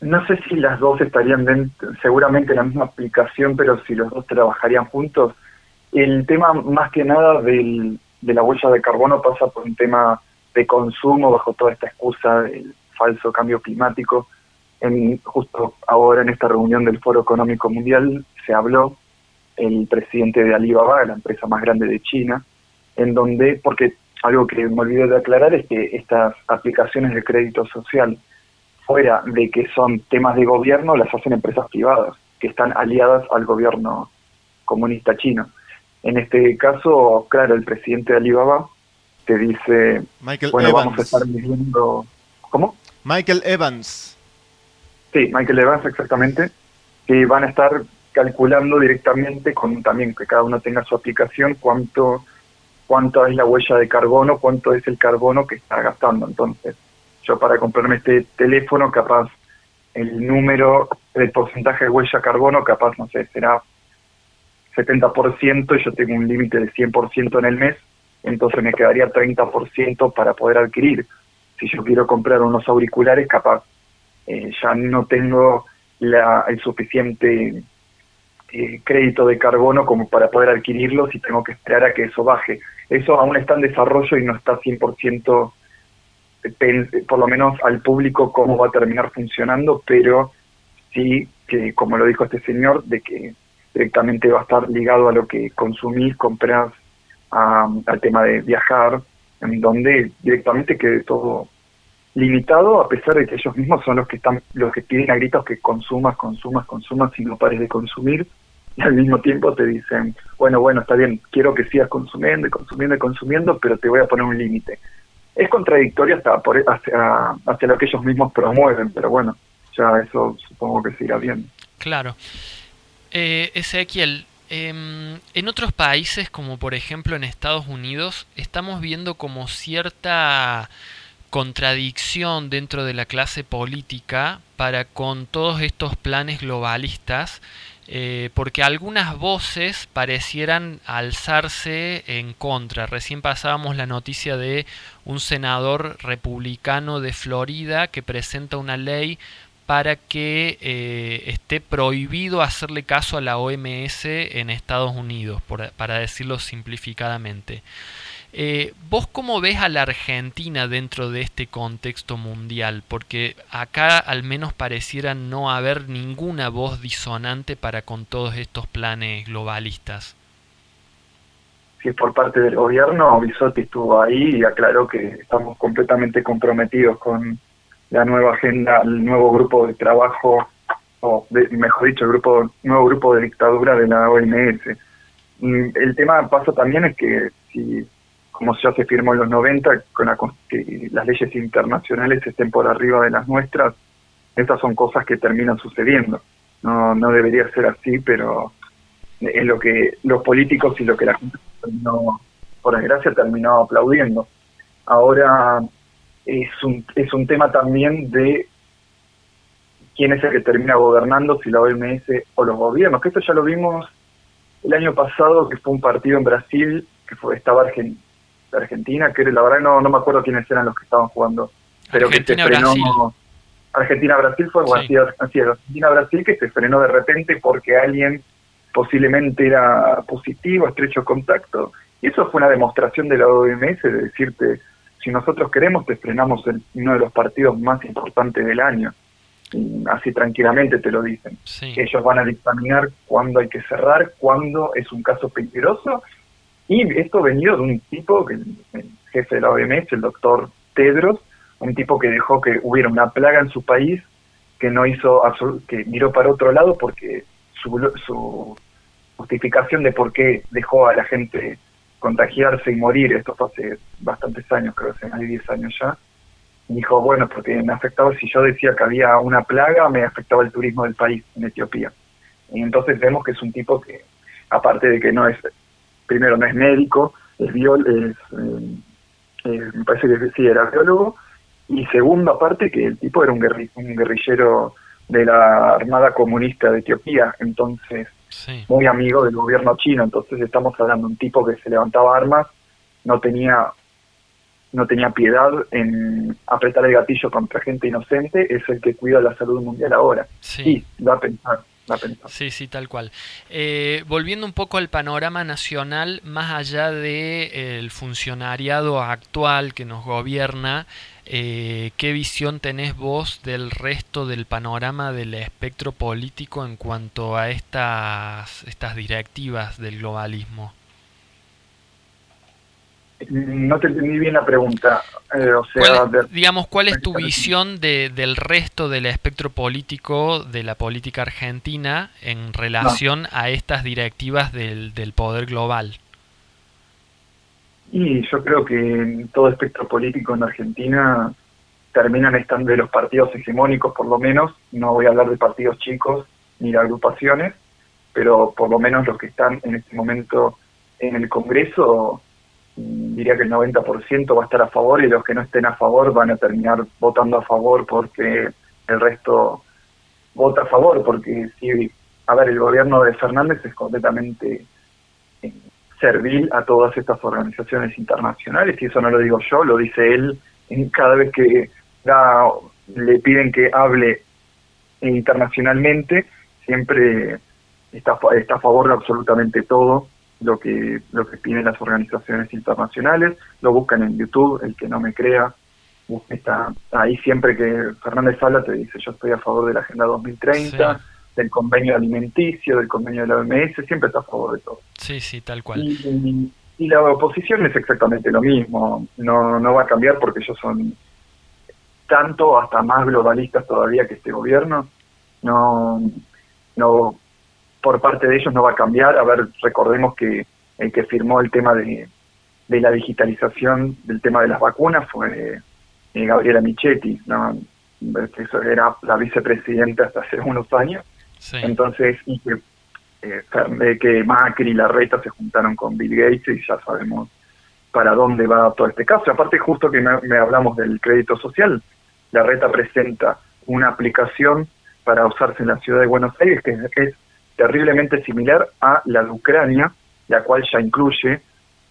No sé si las dos estarían dentro, seguramente en la misma aplicación, pero si los dos trabajarían juntos. El tema más que nada del, de la huella de carbono pasa por un tema de consumo bajo toda esta excusa del falso cambio climático. En, justo ahora en esta reunión del Foro Económico Mundial se habló el presidente de Alibaba, la empresa más grande de China, en donde, porque algo que me olvidé de aclarar es que estas aplicaciones de crédito social, fuera de que son temas de gobierno, las hacen empresas privadas, que están aliadas al gobierno comunista chino. En este caso, claro, el presidente de Alibaba te dice, Michael bueno, Evans. vamos a estar midiendo... ¿Cómo? Michael Evans. Sí, Michael Evans, exactamente, que van a estar calculando directamente con también que cada uno tenga su aplicación cuánto cuánto es la huella de carbono, cuánto es el carbono que está gastando. Entonces, yo para comprarme este teléfono, capaz el número, el porcentaje de huella de carbono, capaz, no sé, será 70% y yo tengo un límite de 100% en el mes, entonces me quedaría 30% para poder adquirir. Si yo quiero comprar unos auriculares, capaz eh, ya no tengo la, el suficiente eh, crédito de carbono como para poder adquirirlos y tengo que esperar a que eso baje. Eso aún está en desarrollo y no está 100% pen- por lo menos al público cómo va a terminar funcionando, pero sí que, como lo dijo este señor, de que directamente va a estar ligado a lo que consumís, compras, al tema de viajar, en donde directamente quede todo limitado, a pesar de que ellos mismos son los que están, los que piden a gritos que consumas, consumas, consumas y no pares de consumir, y al mismo tiempo te dicen, bueno, bueno, está bien, quiero que sigas consumiendo y consumiendo y consumiendo, pero te voy a poner un límite. Es contradictorio hasta por, hacia, hacia lo que ellos mismos promueven, pero bueno, ya eso supongo que se irá bien. Claro. Eh, Ezequiel, em, en otros países, como por ejemplo en Estados Unidos, estamos viendo como cierta contradicción dentro de la clase política para con todos estos planes globalistas, eh, porque algunas voces parecieran alzarse en contra. Recién pasábamos la noticia de un senador republicano de Florida que presenta una ley para que eh, esté prohibido hacerle caso a la OMS en Estados Unidos, para decirlo simplificadamente. Eh, ¿Vos cómo ves a la Argentina dentro de este contexto mundial? Porque acá al menos pareciera no haber ninguna voz disonante para con todos estos planes globalistas. si es por parte del gobierno, Bisotti estuvo ahí y aclaró que estamos completamente comprometidos con la nueva agenda, el nuevo grupo de trabajo, o de- mejor dicho, el grupo, nuevo grupo de dictadura de la OMS. Mm, El tema pasa también es que si, como ya se firmó en los 90, con la que las leyes internacionales estén por arriba de las nuestras, estas son cosas que terminan sucediendo. No, no debería ser así, pero es lo que los políticos y lo que la gente terminó, por desgracia terminó aplaudiendo. Ahora es un, es un tema también de quién es el que termina gobernando, si la OMS o los gobiernos, que esto ya lo vimos el año pasado, que fue un partido en Brasil, que fue estaba Argen- Argentina, que la verdad no, no me acuerdo quiénes eran los que estaban jugando, pero que se frenó... Argentina-Brasil. Fue Sí. así, Argentina-Brasil que se frenó de repente porque alguien posiblemente era positivo, estrecho contacto. Y eso fue una demostración de la OMS de decirte, si nosotros queremos, te frenamos en uno de los partidos más importantes del año. Y así tranquilamente te lo dicen. Ellos van a dictaminar cuándo hay que cerrar, cuándo es un caso peligroso. Y esto venido de un tipo, que el, jefe de la OMS, el doctor Tedros, un tipo que dejó que hubiera una plaga en su país, que no hizo que miró para otro lado porque su, su justificación de por qué dejó a la gente contagiarse y morir, esto fue hace bastantes años, creo que hace más de 10 años ya, dijo, bueno, porque me afectaba, si yo decía que había una plaga, me afectaba el turismo del país, en Etiopía. Y entonces vemos que es un tipo que, aparte de que no es, primero no es médico, es biol, es, eh, eh, me parece que sí, era biólogo, y segundo, aparte que el tipo era un, guerri- un guerrillero de la Armada Comunista de Etiopía, entonces muy amigo del gobierno chino, entonces estamos hablando de un tipo que se levantaba armas, no tenía no tenía piedad en apretar el gatillo contra gente inocente, es el que cuida la salud mundial ahora. Sí. da a pensar, Sí, sí, tal cual. Eh, volviendo un poco al panorama nacional, más allá del funcionariado actual que nos gobierna, eh, ¿qué visión tenés vos del resto del panorama del espectro político en cuanto a estas, estas directivas del globalismo? No te entendí bien la pregunta. eh, o sea, ¿Cuál- de- digamos, ¿cuál es tu visión de, del resto del espectro político de la política argentina en relación a estas directivas del, del poder global? Y yo creo que en todo espectro político en Argentina terminan estando de los partidos hegemónicos, por lo menos. No voy a hablar de partidos chicos ni de agrupaciones, pero por lo menos los que están en este momento en el Congreso, diría que el 90% va a estar a favor y los que no estén a favor van a terminar votando a favor porque el resto vota a favor, porque si, a ver, el gobierno de Fernández es completamente eh, servil a todas estas organizaciones internacionales, y eso no lo digo yo, lo dice él cada vez que da, le piden que hable internacionalmente, siempre está, está a favor de absolutamente todo lo que, lo que piden las organizaciones internacionales, lo buscan en YouTube, el que no me crea, está ahí siempre que Fernández habla te dice yo estoy a favor de la Agenda 2030, del convenio alimenticio, del convenio de la OMS, siempre está a favor de todo. Sí, sí, tal cual. Y, y la oposición es exactamente lo mismo, no, no va a cambiar porque ellos son tanto hasta más globalistas todavía que este gobierno, no, no por parte de ellos no va a cambiar. A ver, recordemos que el que firmó el tema de, de la digitalización del tema de las vacunas fue eh, Gabriela Michetti, ¿no? que eso era la vicepresidenta hasta hace unos años. Entonces, y que, eh, Fer- que Macri y Larreta se juntaron con Bill Gates y ya sabemos para dónde va todo este caso. Aparte, justo que me, me hablamos del crédito social, Larreta presenta una aplicación para usarse en la ciudad de Buenos Aires que es, es terriblemente similar a la de Ucrania, la cual ya incluye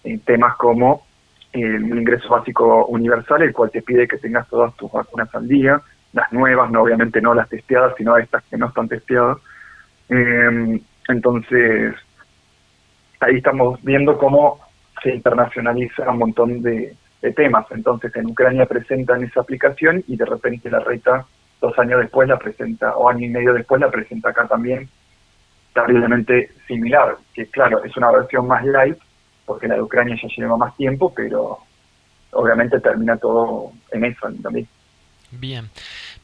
eh, temas como el ingreso básico universal, el cual te pide que tengas todas tus vacunas al día, las nuevas, no obviamente no las testeadas, sino estas que no están testeadas. Eh, entonces, ahí estamos viendo cómo se internacionaliza un montón de, de temas. Entonces, en Ucrania presentan esa aplicación y de repente la reta, dos años después la presenta, o año y medio después la presenta acá también, terriblemente similar, que claro, es una versión más light, porque la de Ucrania ya lleva más tiempo, pero obviamente termina todo en eso también. Bien,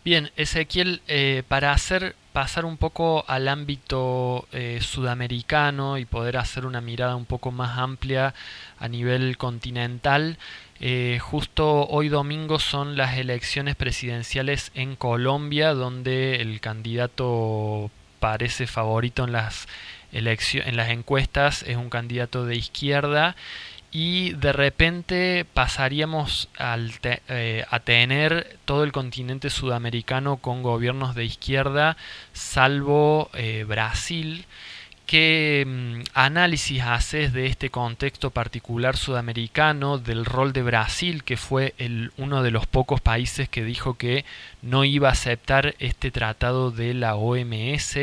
bien, Ezequiel, eh, para hacer pasar un poco al ámbito eh, sudamericano y poder hacer una mirada un poco más amplia a nivel continental, eh, justo hoy domingo son las elecciones presidenciales en Colombia, donde el candidato parece favorito en las en las encuestas es un candidato de izquierda y de repente pasaríamos al eh, a tener todo el continente sudamericano con gobiernos de izquierda, salvo eh, Brasil. ¿Qué mm, análisis haces de este contexto particular sudamericano, del rol de Brasil, que fue uno de los pocos países que dijo que no iba a aceptar este tratado de la OMS?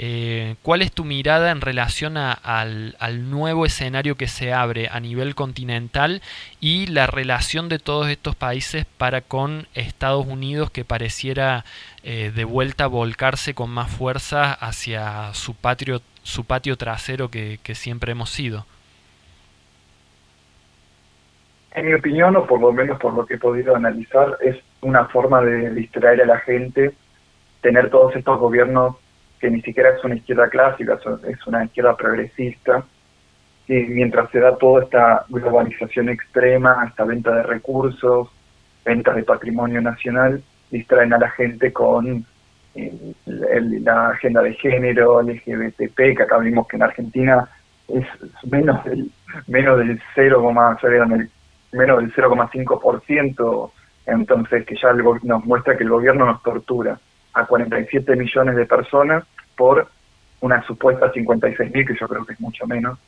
Eh, ¿Cuál es tu mirada en relación al, nuevo escenario que se abre a nivel continental y la relación de todos estos países para con Estados Unidos que pareciera eh, de vuelta volcarse con más fuerza hacia su patio, su patio trasero que, siempre hemos sido? En mi opinión, o por lo menos por lo que he podido analizar, es una forma de distraer a la gente, tener todos estos gobiernos que ni siquiera es una izquierda clásica, es una izquierda progresista, y mientras se da toda esta globalización extrema, esta venta de recursos, ventas de patrimonio nacional, distraen a la gente con eh, la agenda de género, LGBTP, que acá vimos que en Argentina es menos del menos del 0, menos del 0,5%, entonces que ya nos muestra que el gobierno nos tortura a 47 millones de personas por una supuesta 56 mil, que yo creo que es mucho menos,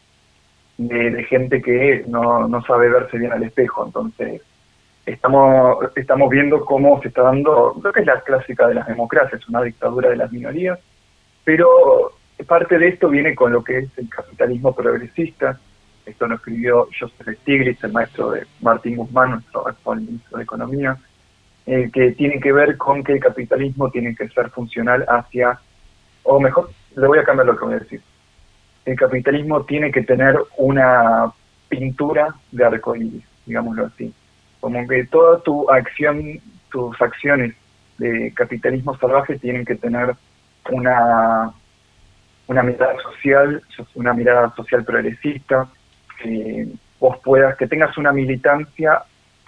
de, gente que no, no sabe verse bien al espejo. Entonces, estamos, estamos viendo cómo se está dando, creo que es la clásica de las democracias, una dictadura de las minorías, pero parte de esto viene con lo que es el capitalismo progresista. Esto lo escribió Joseph Stiglitz, el maestro de Martín Guzmán, nuestro actual ministro de Economía, eh, que tiene que ver con que el capitalismo tiene que ser funcional hacia, o mejor, le voy a cambiar lo que voy a decir. El capitalismo tiene que tener una pintura de arcoíris, digámoslo así. Como que toda tu acción, tus acciones de capitalismo salvaje tienen que tener una, una mirada social, una mirada social progresista, que vos puedas, que tengas una militancia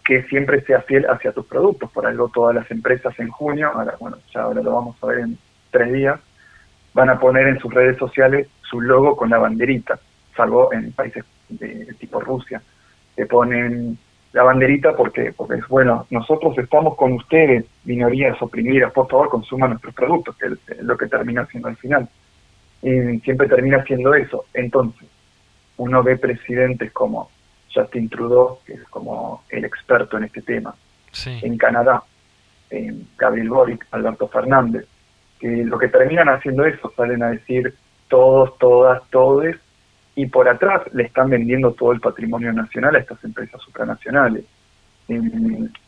que siempre sea fiel hacia tus productos. Por algo todas las empresas en junio, ahora bueno, ya ahora lo vamos a ver en tres días, van a poner en sus redes sociales su logo con la banderita, salvo en países de, tipo Rusia, que ponen la banderita porque, porque es bueno, nosotros estamos con ustedes, minorías oprimidas, por favor consuman nuestros productos, que es lo que termina siendo al final. Y siempre termina siendo eso. Entonces, uno ve presidentes como Justin Trudeau, que es como el experto en este tema. En Canadá, en Gabriel Boric, Alberto Fernández, que lo que terminan haciendo eso, salen a decir todos, todas, todes, y por atrás le están vendiendo todo el patrimonio nacional a estas empresas supranacionales.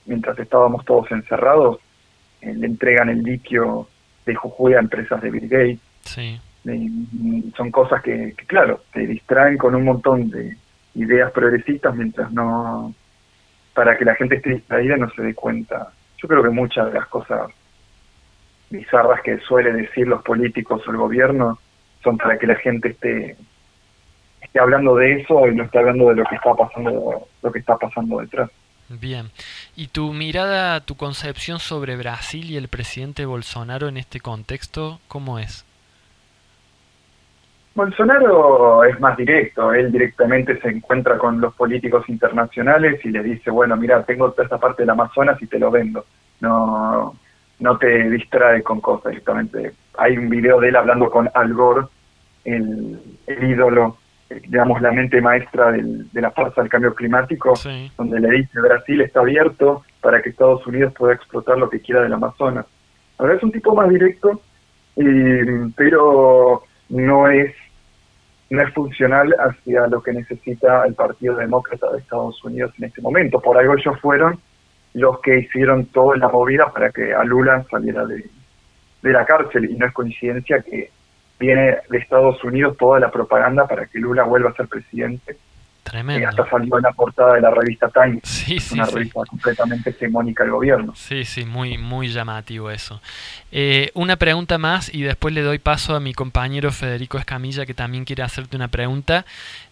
mientras estábamos todos encerrados, eh, le entregan el litio de Jujuy a empresas de Bill Gates. son cosas que, claro, te distraen con un montón de, ideas progresistas mientras no para que la gente esté distraída no se dé cuenta. Yo creo que muchas de las cosas bizarras que suelen decir los políticos o el gobierno son para que la gente esté esté hablando de eso y no esté hablando de lo que está pasando lo que está pasando detrás. Bien. ¿Y tu mirada, tu concepción sobre Brasil y el presidente Bolsonaro en este contexto, cómo es? Bolsonaro es más directo, él directamente se encuentra con los políticos internacionales y le dice, bueno, mira, tengo toda esta parte del Amazonas y te lo vendo. No, no te distrae con cosas directamente. Hay un video de él hablando con Al Gore, el, ídolo, digamos, la mente maestra del, de la fuerza del cambio climático, donde le dice, Brasil está abierto para que Estados Unidos pueda explotar lo que quiera del Amazonas. Ahora es un tipo más directo, pero no es no es funcional hacia lo que necesita el Partido Demócrata de Estados Unidos en este momento. Por algo ellos fueron los que hicieron toda la movida para que a Lula saliera de, de la cárcel y no es coincidencia que viene de Estados Unidos toda la propaganda para que Lula vuelva a ser presidente Tremendo. Eh, hasta salió en la portada de la revista Time, Sí, sí, una sí. revista completamente hegemónica del gobierno. Sí, sí, muy, muy llamativo eso. Eh, una pregunta más y después le doy paso a mi compañero Federico Escamilla que también quiere hacerte una pregunta.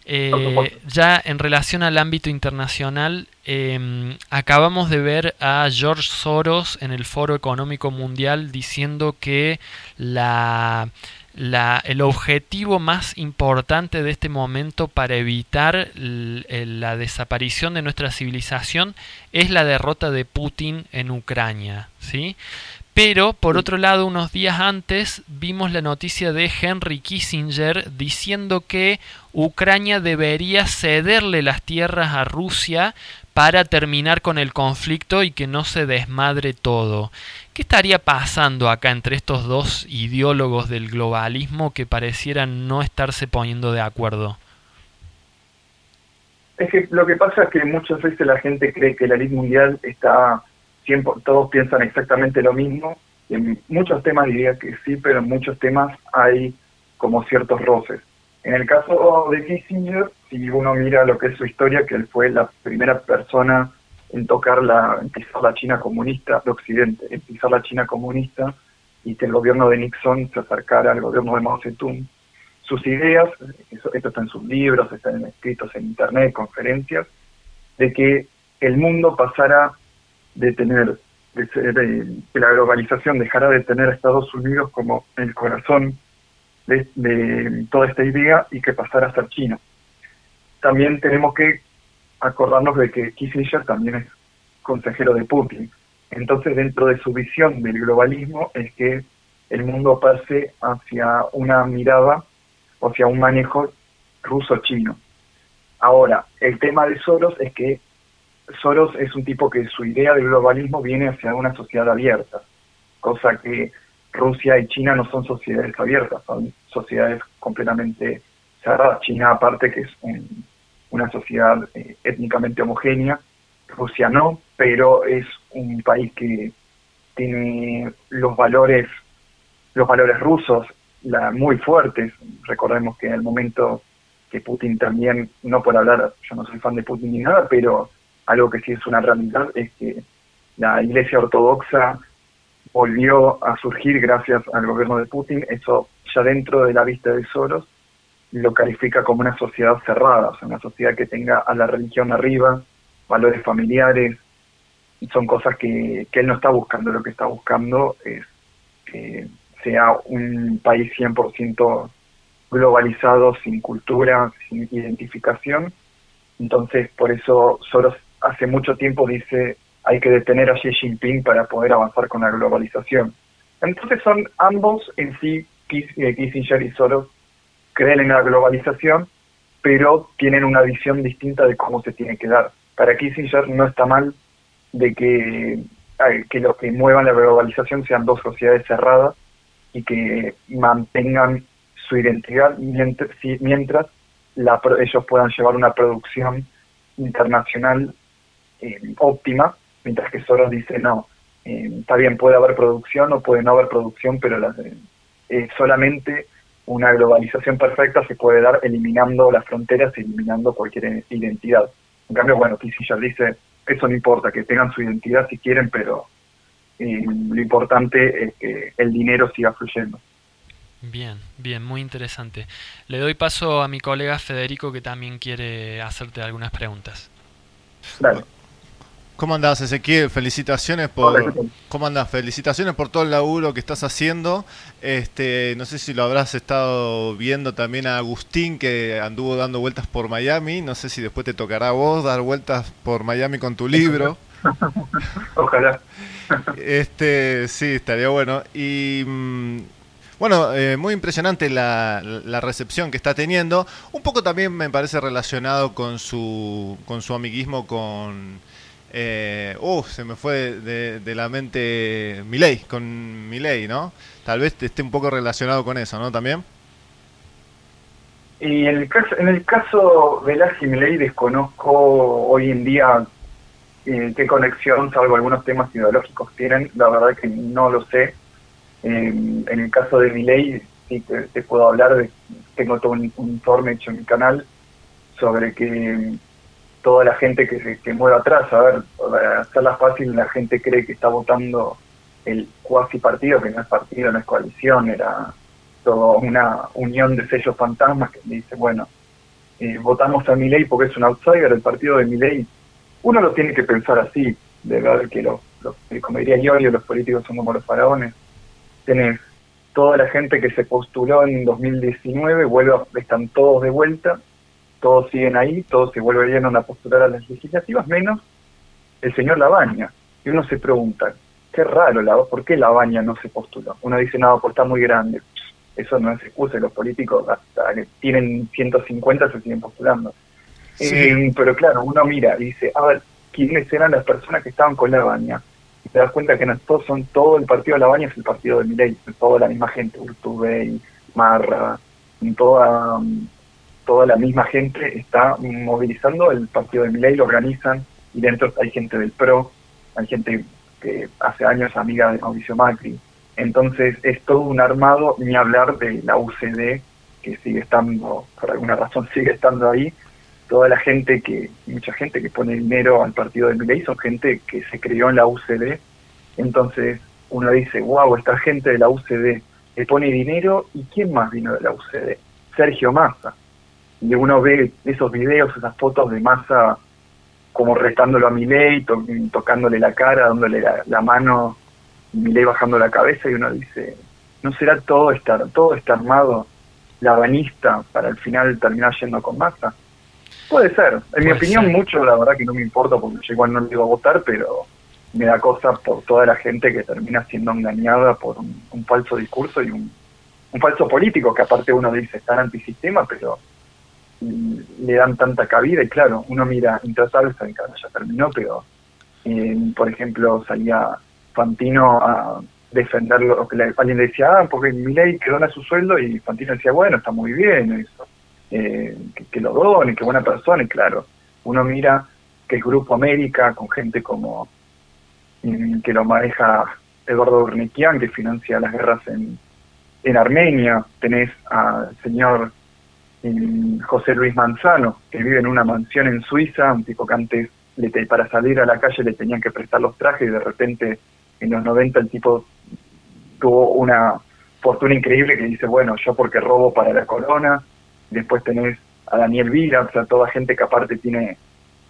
Eh, ya en relación al ámbito internacional, eh, acabamos de ver a George Soros en el Foro Económico Mundial diciendo que la, la- el objetivo más importante de este momento para evitar la desaparición de nuestra civilización es la derrota de Putin en Ucrania, ¿sí? Pero, por otro lado, unos días antes vimos la noticia de Henry Kissinger diciendo que Ucrania debería cederle las tierras a Rusia para terminar con el conflicto y que no se desmadre todo. ¿Qué estaría pasando acá entre estos dos ideólogos del globalismo que parecieran no estarse poniendo de acuerdo? Es que lo que pasa es que muchas veces la gente cree que la ley mundial está, siempre, todos piensan exactamente lo mismo. En muchos temas diría que sí, pero en muchos temas hay como ciertos roces. En el caso de Kissinger, si uno mira lo que es su historia, que él fue la primera persona en tocar la, en la China comunista de Occidente, en pisar la China comunista y que el gobierno de Nixon se acercara al gobierno de Mao Zedong. Sus ideas, eso- esto está en sus libros, están escritos en internet, conferencias, de que el mundo pasara de tener, de ser, que la globalización dejara de tener a Estados Unidos como el corazón de, de toda esta idea y que pasara a ser China. También tenemos que acordarnos de que Kissinger también es consejero de Putin. Entonces, dentro de su visión del globalismo es que el mundo pase hacia una mirada, hacia un manejo ruso-chino. Ahora, el tema de Soros es que Soros es un tipo que su idea del globalismo viene hacia una sociedad abierta, cosa que Rusia y China no son sociedades abiertas, son sociedades completamente cerradas. China aparte que es un- una sociedad eh, étnicamente homogénea, Rusia no, pero es un país que tiene los valores los valores rusos la, muy fuertes. Recordemos que en el momento que Putin también, no por hablar, yo no soy fan de Putin ni nada, pero algo que sí es una realidad es que la Iglesia Ortodoxa volvió a surgir gracias al gobierno de Putin. Eso ya dentro de la vista de Soros lo califica como una sociedad cerrada, o sea, una sociedad que tenga a la religión arriba, valores familiares, son cosas que, que él no está buscando. Lo que está buscando es que sea un país 100% globalizado, sin cultura, sin identificación. Entonces, por eso Soros hace mucho tiempo dice hay que detener a Xi Jinping para poder avanzar con la globalización. Entonces son ambos en sí, eh, Kissinger y Soros, creen en la globalización, pero tienen una visión distinta de cómo se tiene que dar. Para Kissinger no está mal de que, ay, que lo que muevan la globalización sean dos sociedades cerradas y que mantengan su identidad mientras, mientras la ellos puedan llevar una producción internacional eh, óptima, mientras que Soros dice no, eh, está bien, puede haber producción o puede no haber producción, pero las, eh, eh, solamente una globalización perfecta se puede dar eliminando las fronteras y eliminando cualquier identidad. En cambio, bueno, Kissinger dice, eso no importa, que tengan su identidad si quieren, pero eh, lo importante es que el dinero siga fluyendo. Bien, bien, muy interesante. Le doy paso a mi colega Federico que también quiere hacerte algunas preguntas. Dale. ¿Cómo andás, Ezequiel? Felicitaciones Hola, ¿qué por? ¿Cómo andás? Felicitaciones por todo el laburo que estás haciendo. Este, no sé si lo habrás estado viendo también a Agustín que anduvo dando vueltas por Miami. No sé si después te tocará a vos dar vueltas por Miami con tu libro. Ojalá. Este, sí, estaría bueno. Y mm, bueno, eh, muy impresionante la, la recepción que está teniendo. Un poco también me parece relacionado con su, con su amiguismo con... Eh, uh, se me fue de, de la mente Milei, con Milei, ¿no? Tal vez esté un poco relacionado con eso, ¿no? También. Y en el caso, en el caso la Milei desconozco hoy en día eh, qué conexión, salvo algunos temas ideológicos tienen, la verdad que no lo sé. En el caso de Milei sí te, te puedo hablar, de, tengo todo un, un informe hecho en mi canal sobre que toda la gente que se que mueve atrás, a ver, para hacerla fácil, la gente cree que está votando el cuasi partido, que no es partido, no es coalición, era todo una unión de sellos fantasmas que dice, bueno, eh, votamos a Milei porque es un outsider, el partido de Milei, uno lo tiene que pensar así, de ver que los, los como diría Iorio, los políticos son como los faraones, tenés toda la gente que se postuló en 2019, vuelve, están todos de vuelta, todos siguen ahí, todos se vuelven a postular a las legislativas, menos el señor Labaña. Y uno se pregunta, qué raro, la, ¿por qué Labaña no se postuló? Uno dice, no, pues está muy grande. Eso no es excusa, los políticos hasta que tienen 150 se siguen postulando. Eh, pero claro, uno mira y dice, a ver, ¿quiénes eran las personas que estaban con Labaña? Y te das cuenta que no todos son todo el partido de Labaña es el partido de Milei, toda la misma gente, Urtubey, Marra, toda toda la misma gente está movilizando el partido de Milei, lo organizan y dentro hay gente del PRO, hay gente que hace años amiga de Mauricio Macri. Entonces es todo un armado, ni hablar de la UCD, que sigue estando, por alguna razón sigue estando ahí. Toda la gente que, mucha gente que pone dinero al partido de Milei son gente que se crió en la UCD. Entonces uno dice, wow, esta gente de la UCD le pone dinero y ¿quién más vino de la UCD? Sergio Massa y uno ve esos videos, esas fotos de masa como retándolo a Milei, tocándole la cara, dándole la, mano, y Milei bajando la cabeza y uno dice, ¿no será todo estar todo está armado labanista para al final terminar yendo con masa? Puede ser, en mi opinión mucho, la verdad que no me importa porque yo igual no le iba a votar, pero me da cosa por toda la gente que termina siendo engañada por un, falso discurso y un, un falso político que aparte uno dice estar antisistema, pero le dan tanta cabida y claro, uno mira Intrasables, que ya terminó, pero eh, por ejemplo salía Fantino a defender lo que alguien decía, ah, porque mi ley que dona su sueldo y Fantino decía, bueno, está muy bien eso, eh, que, lo done, que buena persona y claro, uno mira que el Grupo América con gente como mm, que lo maneja Eduardo Urniquian, que financia las guerras en, en Armenia, tenés al señor José Luis Manzano, que vive en una mansión en Suiza, un tipo que antes para salir a la calle le tenían que prestar los trajes y de repente en los 90 el tipo tuvo una fortuna increíble que dice, bueno, yo porque robo para la corona, después tenés a Daniel Vila, o sea, toda gente que aparte tiene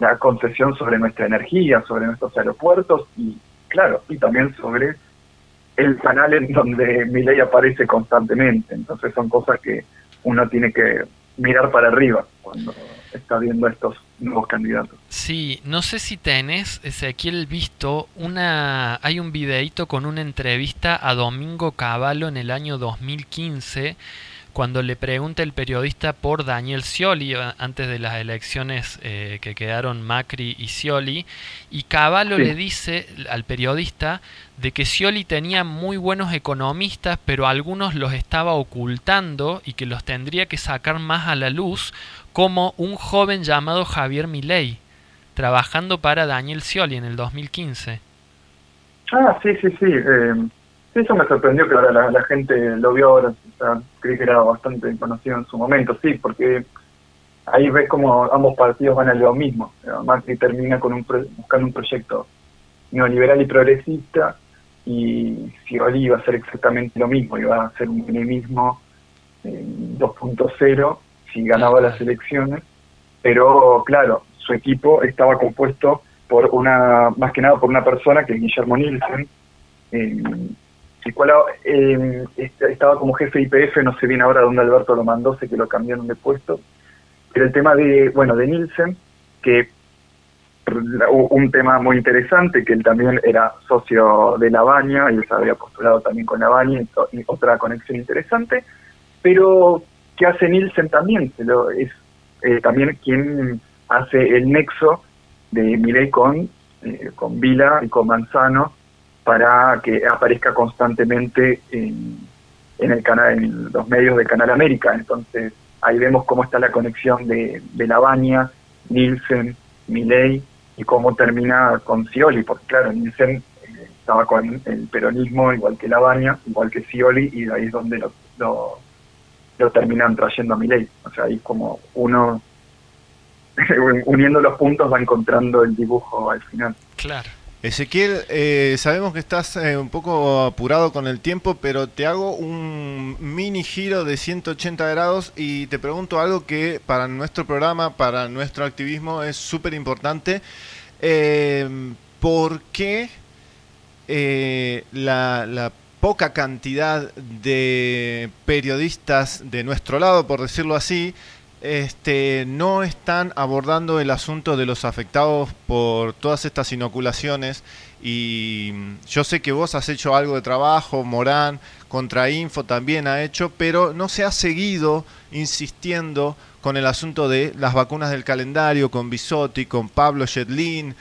la concesión sobre nuestra energía, sobre nuestros aeropuertos y claro, y también sobre el canal en donde mi ley aparece constantemente. Entonces son cosas que uno tiene que mirar para arriba cuando está viendo estos nuevos candidatos. Sí, no sé si tenés, Ezequiel, visto una... Hay un videíto con una entrevista a Domingo Cavallo en el año 2015 cuando le pregunta el periodista por Daniel Scioli antes de las elecciones eh, que quedaron Macri y Scioli y Cavallo le dice al periodista de que Scioli tenía muy buenos economistas pero algunos los estaba ocultando y que los tendría que sacar más a la luz como un joven llamado Javier Milei trabajando para Daniel Scioli en el 2015. Ah, sí, sí, sí. Eh, eso me sorprendió que ahora la, gente lo vio ahora. O sea, creí que era bastante conocido en su momento, sí, porque ahí ves como ambos partidos van a lo mismo. Macri termina con un buscando un proyecto neoliberal y progresista y Scioli iba a hacer exactamente lo mismo, iba a hacer un enemismo 2.0 si ganaba las elecciones, pero claro, su equipo estaba compuesto por una, más que nada por una persona que es Guillermo Nielsen, eh, el cual eh, estaba como jefe de IPF, no sé bien ahora dónde Alberto lo mandó, sé que lo cambiaron de puesto, pero el tema de, bueno, de Nielsen, que un tema muy interesante, que él también era socio de La Baña, y se había postulado también con La Baña, y, otra conexión interesante, pero que hace Nielsen también, es eh, también quien hace el nexo de Milei con, eh, con Vila y con Manzano, para que aparezca constantemente en, el canal, en los medios de Canal América. Entonces ahí vemos cómo está la conexión de, de Lavagna, Nielsen, Milei y cómo termina con Scioli, porque claro, Nielsen eh, estaba con el peronismo igual que Lavagna, igual que Scioli y de ahí es donde lo, terminan trayendo a Milei. O sea, ahí como uno uniendo los puntos va encontrando el dibujo al final. Claro. Ezequiel, eh, sabemos que estás eh, un poco apurado con el tiempo, pero te hago un mini giro de 180 grados y te pregunto algo que para nuestro programa, para nuestro activismo es súper importante. Eh, ¿Por qué eh, la, la poca cantidad de periodistas de nuestro lado, por decirlo así, este, no están abordando el asunto de los afectados por todas estas inoculaciones y yo sé que vos has hecho algo de trabajo, Morán, Contrainfo también ha hecho, pero no se ha seguido insistiendo con el asunto de las vacunas del calendario, con Bisotti, con Pablo Shetlin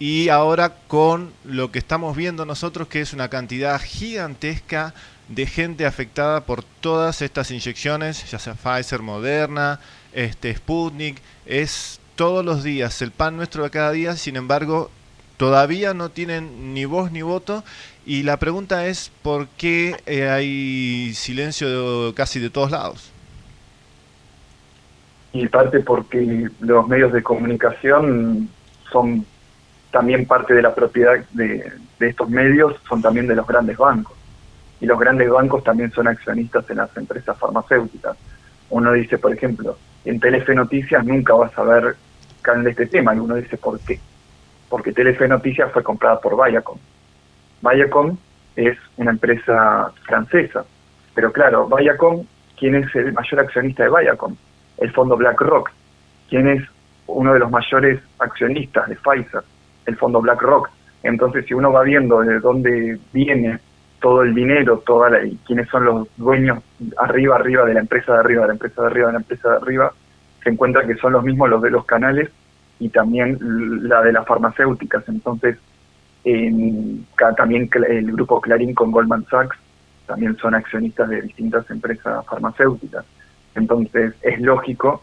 y ahora con lo que estamos viendo nosotros que es una cantidad gigantesca de gente afectada por todas estas inyecciones, ya sea Pfizer, Moderna, este Sputnik, es todos los días el pan nuestro de cada día, sin embargo, todavía no tienen ni voz ni voto y la pregunta es por qué eh, hay silencio de- casi de todos lados. y parte porque los medios de comunicación son también parte de la propiedad de, de estos medios, son también de los grandes bancos. Y los grandes bancos también son accionistas en las empresas farmacéuticas. Uno dice, por ejemplo, en Telefe Noticias nunca vas a ver de este tema, y uno dice, ¿por qué? Porque Telefe Noticias fue comprada por Viacom. Viacom es una empresa francesa, pero claro, Viacom, ¿quién es el mayor accionista de Viacom? El fondo BlackRock. ¿Quién es uno de los mayores accionistas de Pfizer? El fondo BlackRock. Entonces, si uno va viendo de dónde viene todo el dinero, toda la, y quiénes son los dueños arriba, arriba de la empresa de arriba, de la empresa de arriba, de la empresa de arriba, se encuentra que son los mismos los de los canales y también la de las farmacéuticas. Entonces, también el grupo Clarín con Goldman Sachs también son accionistas de distintas empresas farmacéuticas. Entonces, es lógico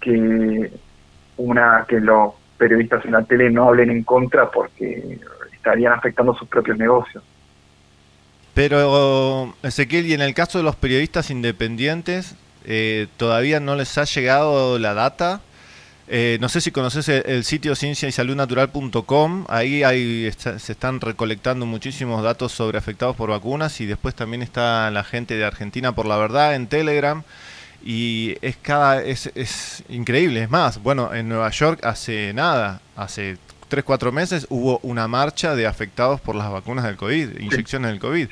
que una que los periodistas en la tele no hablen en contra porque estarían afectando sus propios negocios. Pero, Ezequiel, y en el caso de los periodistas independientes, eh, ¿todavía no les ha llegado la data? Eh, no sé si conoces el, sitio ciencia y salud natural.com, ahí hay, se están recolectando muchísimos datos sobre afectados por vacunas y después también está la gente de Argentina por la verdad en Telegram. Y es cada es, es increíble, es más, bueno, en Nueva York hace nada, hace 3 4 meses hubo una marcha de afectados por las vacunas del COVID, inyecciones del COVID.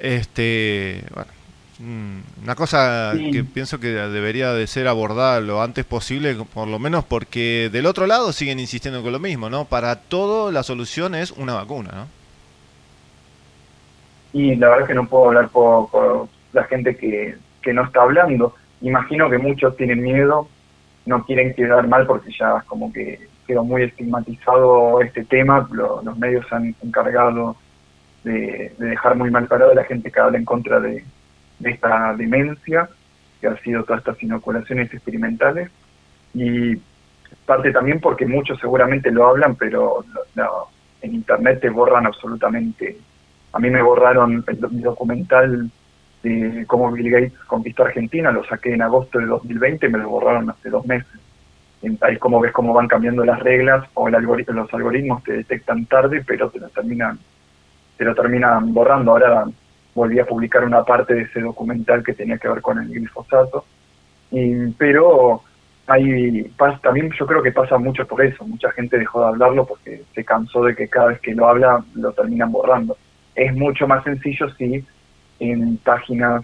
Este, bueno, mm, una cosa Sí. que pienso que debería de ser abordada lo antes posible, por lo menos porque del otro lado siguen insistiendo con lo mismo, ¿no? Para todo la solución es una vacuna, ¿no? y la verdad es que no puedo hablar por, por la gente que, que no está hablando. Imagino que muchos tienen miedo, no quieren quedar mal porque ya como que quedó muy estigmatizado este tema, lo- los medios han encargado de, de dejar muy mal parado a la gente que habla en contra de, esta demencia, que ha sido todas estas inoculaciones experimentales, y parte también porque muchos seguramente lo hablan, pero lo- en internet te borran absolutamente a mí me borraron el, mi documental de cómo Bill Gates conquistó Argentina, lo saqué en agosto de 2020 y me lo borraron hace dos meses. Ahí como ves cómo van cambiando las reglas o el algori- los algoritmos te detectan tarde, pero te lo terminan, te lo terminan borrando. Ahora volví a publicar una parte de ese documental que tenía que ver con el glifosato. Y, pero hay también yo creo que pasa mucho por eso. Mucha gente dejó de hablarlo porque se cansó de que cada vez que lo habla lo terminan borrando. Es mucho más sencillo si en páginas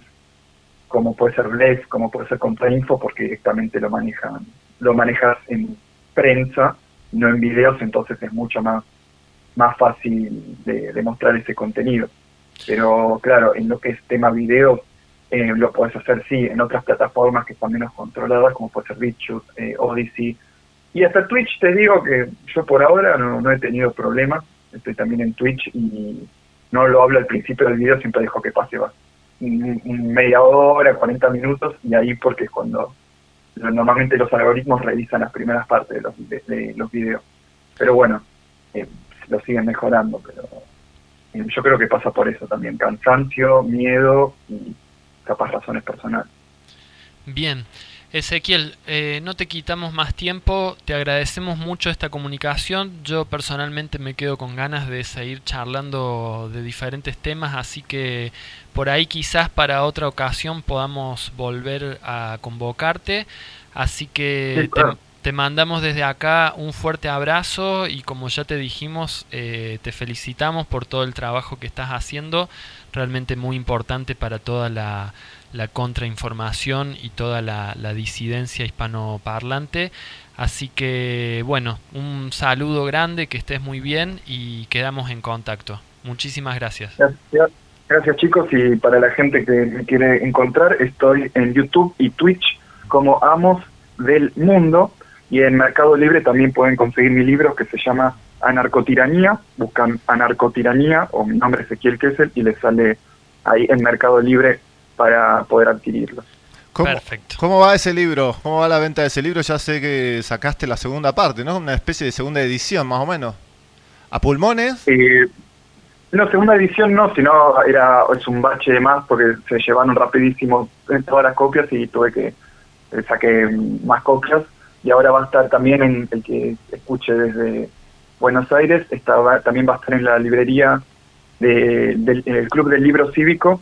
como puede ser Blex, como puede ser Contrainfo, porque directamente lo manejan, lo manejas en prensa, no en videos, entonces es mucho más, más fácil de, de mostrar ese contenido. Pero claro, en lo que es tema video, eh, lo puedes hacer sí en otras plataformas que están menos controladas, como puede ser BitChute, eh, Odyssey. Y hasta Twitch te digo que yo por ahora no, no he tenido problemas, estoy también en Twitch y no lo hablo al principio del video, siempre dejo que pase va, media hora, 40 minutos, y ahí porque es cuando normalmente los algoritmos revisan las primeras partes de los, de, los videos. Pero bueno, eh, lo siguen mejorando, pero eh, yo creo que pasa por eso también, cansancio, miedo y capaz razones personales. Bien, Ezequiel, eh, no te quitamos más tiempo, te agradecemos mucho esta comunicación. Yo personalmente me quedo con ganas de seguir charlando de diferentes temas, así que por ahí quizás para otra ocasión podamos volver a convocarte. Así que Sí, claro. te, te mandamos desde acá un fuerte abrazo y como ya te dijimos, eh, te felicitamos por todo el trabajo que estás haciendo, realmente muy importante para toda la, la contrainformación y toda la, disidencia hispanoparlante. Así que bueno, un saludo grande, que estés muy bien y quedamos en contacto. Muchísimas gracias. Gracias, gracias, chicos y para la gente que me quiere encontrar estoy en YouTube y Twitch como Amos del Mundo y en Mercado Libre también pueden conseguir mi libro que se llama Anarcotiranía, buscan Anarcotiranía o mi nombre es Ezequiel Kessel y les sale ahí en Mercado Libre para poder adquirirlo. ¿Cómo, ¿Cómo va ese libro? ¿Cómo va la venta de ese libro? Ya sé que sacaste la segunda parte, ¿no? Una especie de segunda edición, más o menos. ¿A pulmones? Eh, no, segunda edición no, sino era es un bache de más porque se llevaron rapidísimo en todas las copias y tuve que eh, saqué más copias y ahora va a estar también en el que escuche desde Buenos Aires, está, va- también va a estar en la librería de- del en el Club del Libro Cívico,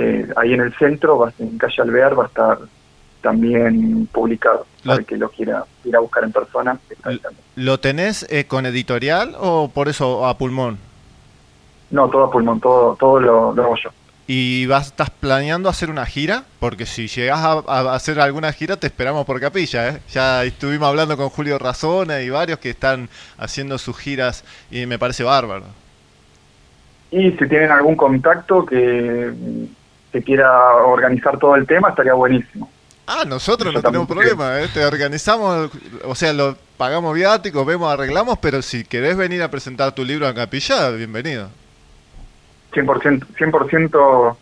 eh, ahí en el centro, en calle Alvear, va a estar también publicado, para el que lo quiera ir a buscar en persona. ¿Lo tenés eh, con editorial o por eso a pulmón? No, todo a pulmón, todo, todo lo, lo hago yo. ¿Y vas, estás planeando hacer una gira? Porque si llegás a, a hacer alguna gira, te esperamos por capilla. ¿eh? Ya estuvimos hablando con Julio Razona y varios que están haciendo sus giras y me parece bárbaro. Y si tienen algún contacto que, que quiera organizar todo el tema, estaría buenísimo. Ah, nosotros no tenemos problema, ¿eh? te organizamos, o sea, lo pagamos viáticos, vemos, arreglamos, pero si querés venir a presentar tu libro a capilla, bienvenido. 100%, 100%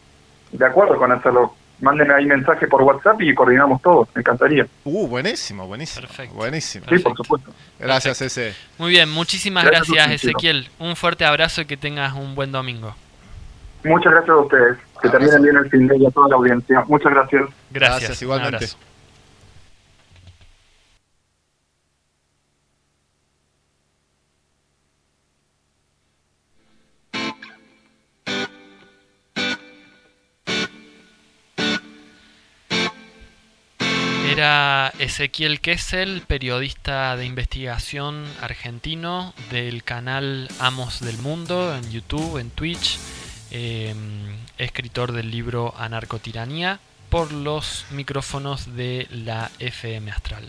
de acuerdo con hacerlo. Mándenme ahí mensaje por WhatsApp y coordinamos todo. Me encantaría. Uh, buenísimo, buenísimo. Buenísimo. Sí, por supuesto. Gracias, ese. Muy bien, muchísimas Gracias gracias, Ezequiel. Un fuerte abrazo y que tengas un buen domingo. Muchas gracias a ustedes. Que terminen bien el fin de y a toda la audiencia. Muchas gracias. Gracias, Gracias, igualmente. Era Ezequiel Kessel, periodista de investigación argentino del canal Amos del Mundo en YouTube, en Twitch, eh, escritor del libro Anarcotiranía, por los micrófonos de la FM Astral.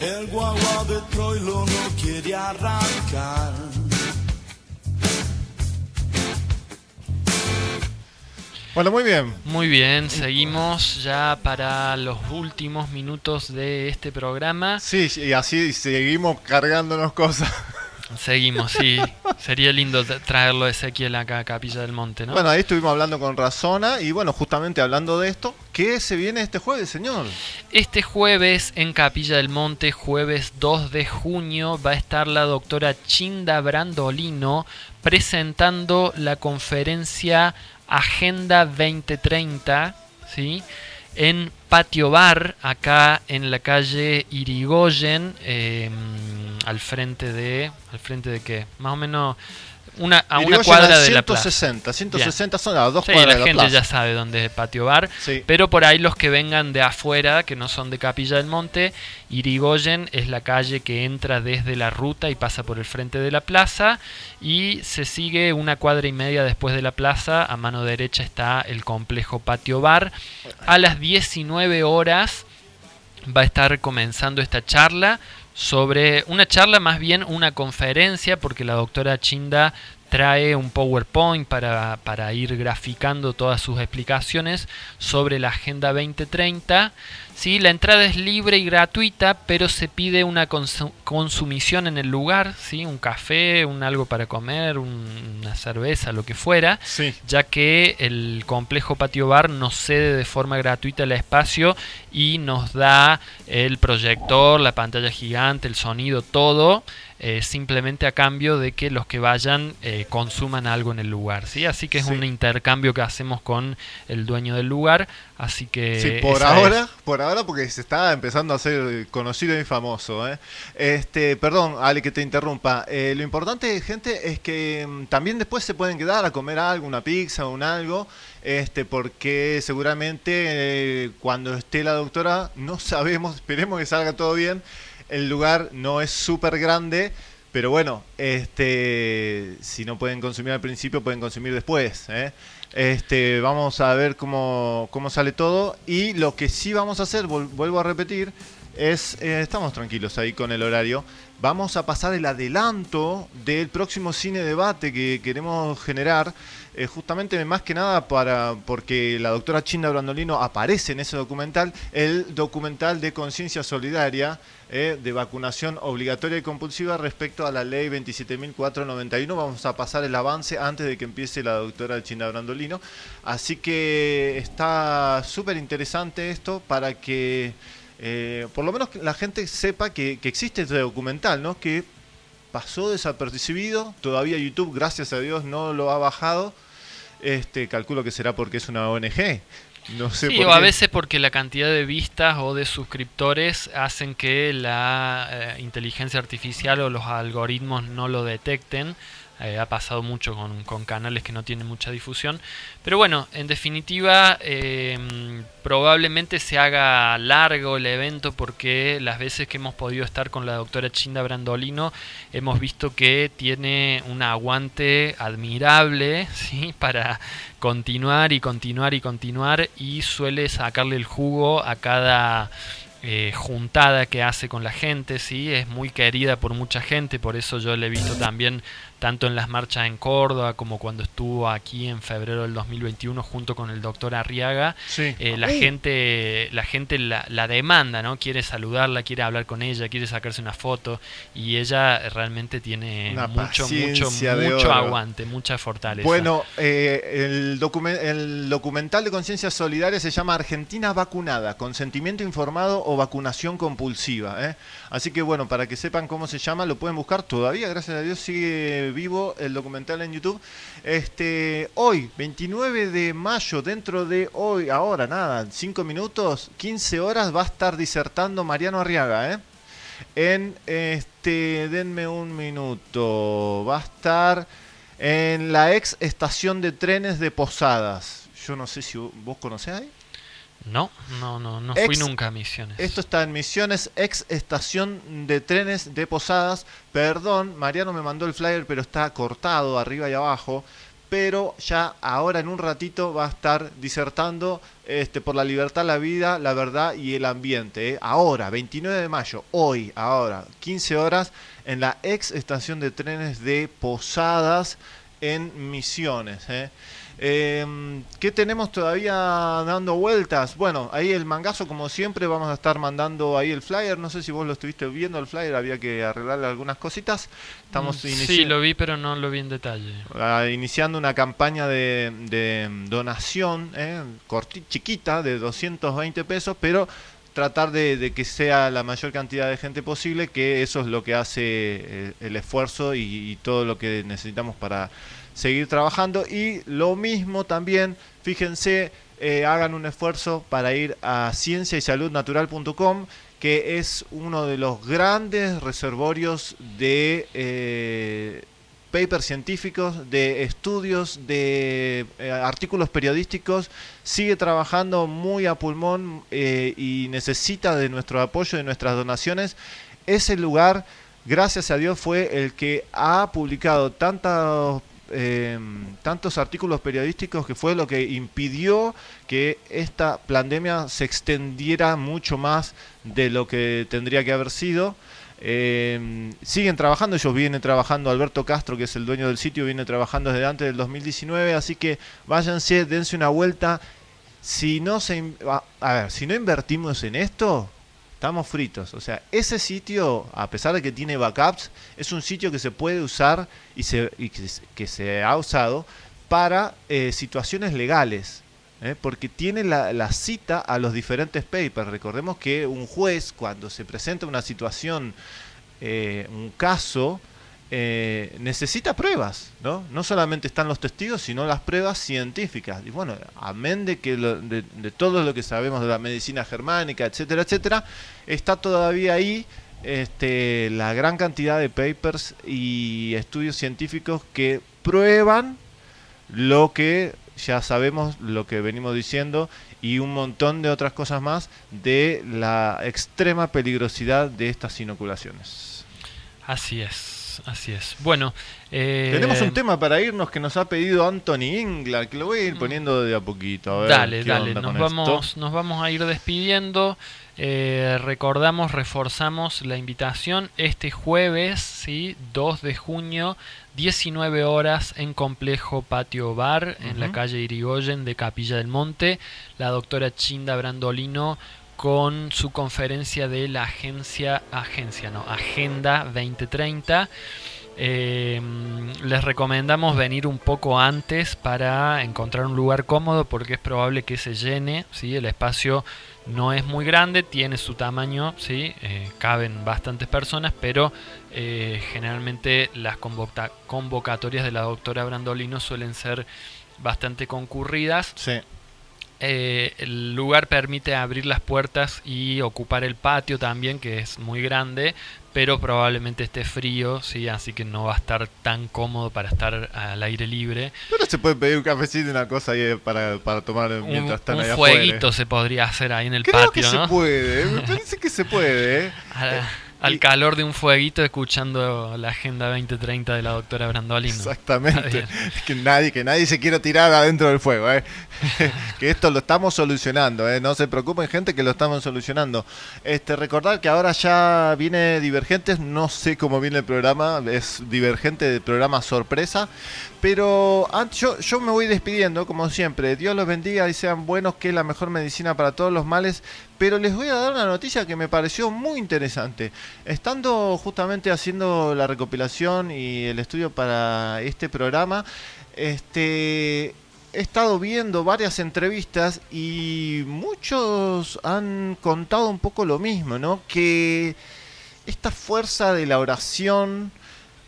El guagua de Troilo no quiere arrancar. Bueno, muy bien. Muy bien, seguimos ya para los últimos minutos de este programa. Sí, y así seguimos cargándonos cosas. Seguimos, sí. Sería lindo tra- traerlo a Ezequiel acá a Capilla del Monte, ¿no? Bueno, ahí estuvimos hablando con Razona y bueno, justamente hablando de esto, ¿qué se viene este jueves, señor? Este jueves en Capilla del Monte, jueves 2 de junio, va a estar la doctora Chinda Brandolino presentando la conferencia Agenda 2030, ¿sí? En Patio Bar, acá en la calle Irigoyen, eh, al frente de... ¿Al frente de qué? Más o menos una, a una cuadra a de la plaza. 160, 160 Bien. son a dos Sí, cuadras la de la gente plaza. ya sabe dónde es Patio Bar. Sí. Pero por ahí los que vengan de afuera, que no son de Capilla del Monte, Irigoyen es la calle que entra desde la ruta y pasa por el frente de la plaza. Y se sigue una cuadra y media después de la plaza. A mano derecha está el complejo Patio Bar. A las 19 horas va a estar comenzando esta charla sobre una charla más bien una conferencia porque la doctora Chinda trae un PowerPoint para, para ir graficando todas sus explicaciones sobre la Agenda 2030. ¿Sí? La entrada es libre y gratuita, pero se pide una consu- consumición en el lugar, ¿sí? un café, un algo para comer, un- una cerveza, lo que fuera, ya que el complejo Patio Bar nos cede de forma gratuita el espacio y nos da el proyector, la pantalla gigante, el sonido, todo. Eh, simplemente a cambio de que los que vayan eh, consuman algo en el lugar. ¿sí? Así que es Sí. un intercambio que hacemos con el dueño del lugar. Así que Sí, por ahora, es. por ahora porque se está empezando a ser conocido y famoso. ¿eh? Este, perdón, Ale, que te interrumpa. Eh, lo importante, gente, es que mm, también después se pueden quedar a comer algo, una pizza o un algo, este, porque seguramente eh, cuando esté la doctora, no sabemos, esperemos que salga todo bien. El lugar no es súper grande. Pero bueno, este, si no pueden consumir al principio, pueden consumir después. ¿eh? Este, vamos a ver cómo, cómo sale todo. Y lo que sí vamos a hacer, vuelvo a repetir, es, eh, estamos tranquilos ahí con el horario. Vamos a pasar el adelanto del próximo cine debate que queremos generar, eh, justamente más que nada para porque la doctora Chinda Brandolino aparece en ese documental, el documental de conciencia solidaria eh, de vacunación obligatoria y compulsiva respecto a la ley 27.491. Vamos a pasar el avance antes de que empiece la doctora Chinda Brandolino. Así que está súper interesante esto para que eh, por lo menos la gente sepa que, que existe este documental, ¿no? Que pasó desapercibido, todavía YouTube, gracias a Dios, no lo ha bajado. Este, calculo que será porque es una ONG. No sé Sí, por o a veces porque la cantidad de vistas o de suscriptores hacen que la eh, inteligencia artificial o los algoritmos no lo detecten. Eh, ha pasado mucho con, canales que no tienen mucha difusión. Pero bueno, en definitiva, eh, probablemente se haga largo el evento porque las veces que hemos podido estar con la doctora Chinda Brandolino hemos visto que tiene un aguante admirable para continuar y continuar y continuar y suele sacarle el jugo a cada eh, juntada que hace con la gente, ¿sí? es muy querida por mucha gente, por eso yo le he visto también tanto en las marchas en Córdoba como cuando estuvo aquí en febrero del 2021 junto con el doctor Arriaga. Sí. Eh, la gente, la, gente la, la demanda, ¿no? Quiere saludarla, quiere hablar con ella, quiere sacarse una foto y ella realmente tiene Una mucho, mucho, mucho aguante, mucha fortaleza. Bueno, eh, el, documen- el documental de conciencia solidaria se llama Argentina vacunada, consentimiento informado o vacunación compulsiva. ¿eh? Así que bueno, para que sepan cómo se llama, lo pueden buscar todavía, gracias a Dios sigue vivo el documental en YouTube. Este, hoy, 29 de mayo, dentro de hoy, ahora nada, 5 minutos, 15 horas, va a estar disertando Mariano Arriaga, ¿eh? En este, denme un minuto. Va a estar en la ex estación de trenes de Posadas. Yo no sé si vos conocés ahí. No, no, no, no fui nunca a Misiones. Esto está en Misiones, ex estación de trenes de Posadas. Perdón, Mariano me mandó el flyer, pero está cortado arriba y abajo. Pero ya ahora en un ratito va a estar disertando este, por la libertad, la vida, la verdad y el ambiente. ¿eh? Ahora, 29 de mayo, hoy, ahora, 15 horas, en la ex estación de trenes de Posadas en Misiones. ¿eh? Eh, ¿Qué tenemos todavía dando vueltas? Bueno, ahí el mangazo, como siempre, vamos a estar mandando ahí el flyer. No sé si vos lo estuviste viendo el flyer, había que arreglarle algunas cositas. Estamos Mm, Sí, lo vi, pero no lo vi en detalle. ah, iniciando una campaña de, de donación eh, corti- chiquita de 220 pesos, pero tratar de, de que sea la mayor cantidad de gente posible, que eso es lo que hace eh, el esfuerzo y, y todo lo que necesitamos para seguir trabajando. Y lo mismo también, fíjense, eh, hagan un esfuerzo para ir a ciencia y que es uno de los grandes reservorios de eh, papers científicos, de estudios, de eh, artículos periodísticos, sigue trabajando muy a pulmón y necesita de nuestro apoyo, de nuestras donaciones. Ese lugar, gracias a Dios, fue el que ha publicado tantos eh, tantos artículos periodísticos que fue lo que impidió que esta pandemia se extendiera mucho más de lo que tendría que haber sido. Eh, siguen trabajando, ellos vienen trabajando, Alberto Castro, que es el dueño del sitio, viene trabajando desde antes del 2019, así que váyanse, dense una vuelta. Si no se a ver, si no invertimos en esto, estamos fritos. O sea, ese sitio, a pesar de que tiene backups, es un sitio que se puede usar y, se, y que, se- ha usado para eh, situaciones legales. ¿eh? Porque tiene la, la cita a los diferentes papers. Recordemos que un juez, cuando se presenta una situación eh, un caso eh, necesita pruebas, ¿no? No solamente están los testigos, sino las pruebas científicas. Y bueno, amén de que lo- de, de todo lo que sabemos de la medicina germánica, etcétera, etcétera, está todavía ahí este, la gran cantidad de papers y estudios científicos que prueban lo que ya sabemos, lo que venimos diciendo y un montón de otras cosas más de la extrema peligrosidad de estas inoculaciones. Así es, así es. Bueno, eh, Tenemos un tema para irnos que nos ha pedido Anthony Ingla, que lo voy a ir poniendo de a poquito. A ver Dale, dale, nos vamos, esto. nos vamos a ir despidiendo. Eh, recordamos, reforzamos la invitación este jueves, ¿sí? 2 de junio, 19 horas en Complejo Patio Bar, en la calle Irigoyen de Capilla del Monte. La doctora Chinda Brandolino con su conferencia de la agencia, agencia, no, Agenda 2030. Eh, les recomendamos venir un poco antes para encontrar un lugar cómodo porque es probable que se llene. ¿sí? El espacio no es muy grande, tiene su tamaño, ¿sí? Eh, caben bastantes personas, pero eh, generalmente las convoca- convocatorias de la doctora Brandolino suelen ser bastante concurridas. Sí. Eh, el lugar permite abrir las puertas y ocupar el patio también, que es muy grande, pero probablemente esté frío, sí, así que no va a estar tan cómodo para estar al aire libre. Pero se puede pedir un cafecito y una cosa ahí eh, para, para tomar mientras Un, están un afuera. fueguito se podría hacer ahí en el Creo patio, que ¿no? se puede, me parece que se puede. Al, al calor de un fueguito escuchando la Agenda 2030 de la doctora Brandolino. Exactamente. que nadie, que nadie se quiera tirar adentro del fuego, ¿eh? que esto lo estamos solucionando, ¿eh? No se preocupen, gente, que lo estamos solucionando. Este, recordar que ahora ya viene Divergentes, no sé cómo viene el programa, es Divergente de programa sorpresa. Pero antes, yo, yo me voy despidiendo, como siempre. Dios los bendiga y sean buenos, que es la mejor medicina para todos los males. Pero les voy a dar una noticia que me pareció muy interesante. Estando justamente haciendo la recopilación y el estudio para este programa, este, he estado viendo varias entrevistas y muchos han contado un poco lo mismo, ¿no? Que esta fuerza de la oración,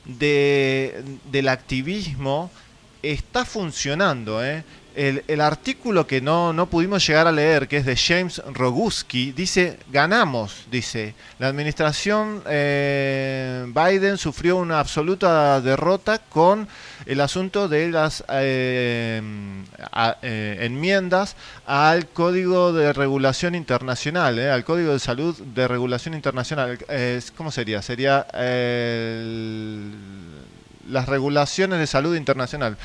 de, del activismo, está funcionando, ¿eh? El, el artículo que no, no pudimos llegar a leer, que es de James Roguski, dice, ganamos, dice, la administración eh, Biden sufrió una absoluta derrota con el asunto de las eh, eh, enmiendas al Código de Regulación Internacional, eh, al Código de Salud de Regulación Internacional. ¿Cómo sería? Sería el- las regulaciones de salud internacional.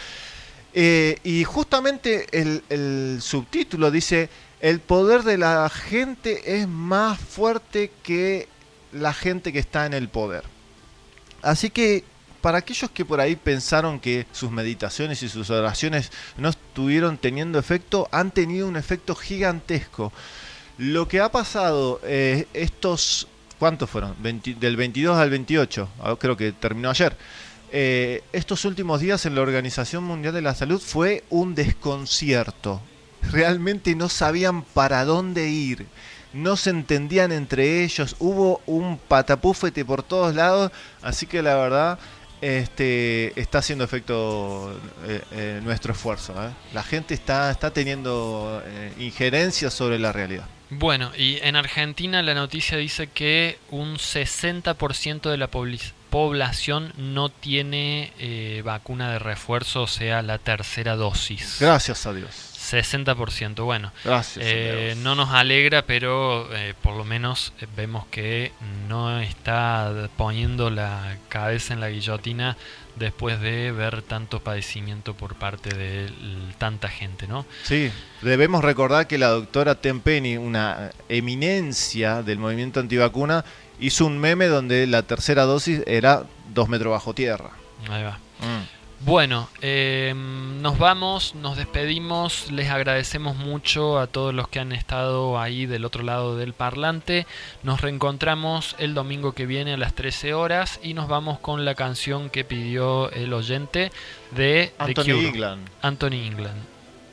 Eh, y justamente el, subtítulo dice, el poder de la gente es más fuerte que la gente que está en el poder. Así que para aquellos que por ahí pensaron que sus meditaciones y sus oraciones no estuvieron teniendo efecto, han tenido un efecto gigantesco. Lo que ha pasado eh, estos, ¿cuántos fueron? 20 del 22 al 28, ah, creo que terminó ayer. Eh, estos últimos días en la Organización Mundial de la Salud fue un desconcierto. Realmente no sabían para dónde ir, no se entendían entre ellos, hubo un patapúfete por todos lados, así que la verdad este, está haciendo efecto eh, eh, nuestro esfuerzo. La gente está, está teniendo injerencia sobre la realidad. Bueno, y en Argentina la noticia dice que un 60% de la pobli- población no tiene eh, vacuna de refuerzo, o sea, la tercera dosis. Gracias a Dios. 60%, bueno. Gracias a Eh, Dios. no nos alegra, pero eh, por lo menos vemos que no está poniendo la cabeza en la guillotina después de ver tanto padecimiento por parte de tanta gente, ¿no? Sí, debemos recordar que la doctora Tempeni, una eminencia del movimiento antivacuna, hizo un meme donde la tercera dosis era dos metros bajo tierra. Ahí va. Mm. Bueno, eh, nos vamos, nos despedimos, les agradecemos mucho a todos los que han estado ahí del otro lado del parlante. Nos reencontramos el domingo que viene a las 13 horas y nos vamos con la canción que pidió el oyente de The Anthony Cure. England. Anthony England.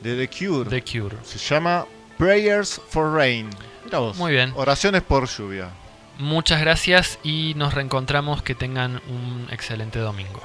De The Cure. The Cure. Se llama Prayers for Rain. Mirá vos. Muy bien. Oraciones por lluvia. Muchas gracias y nos reencontramos. Que tengan un excelente domingo.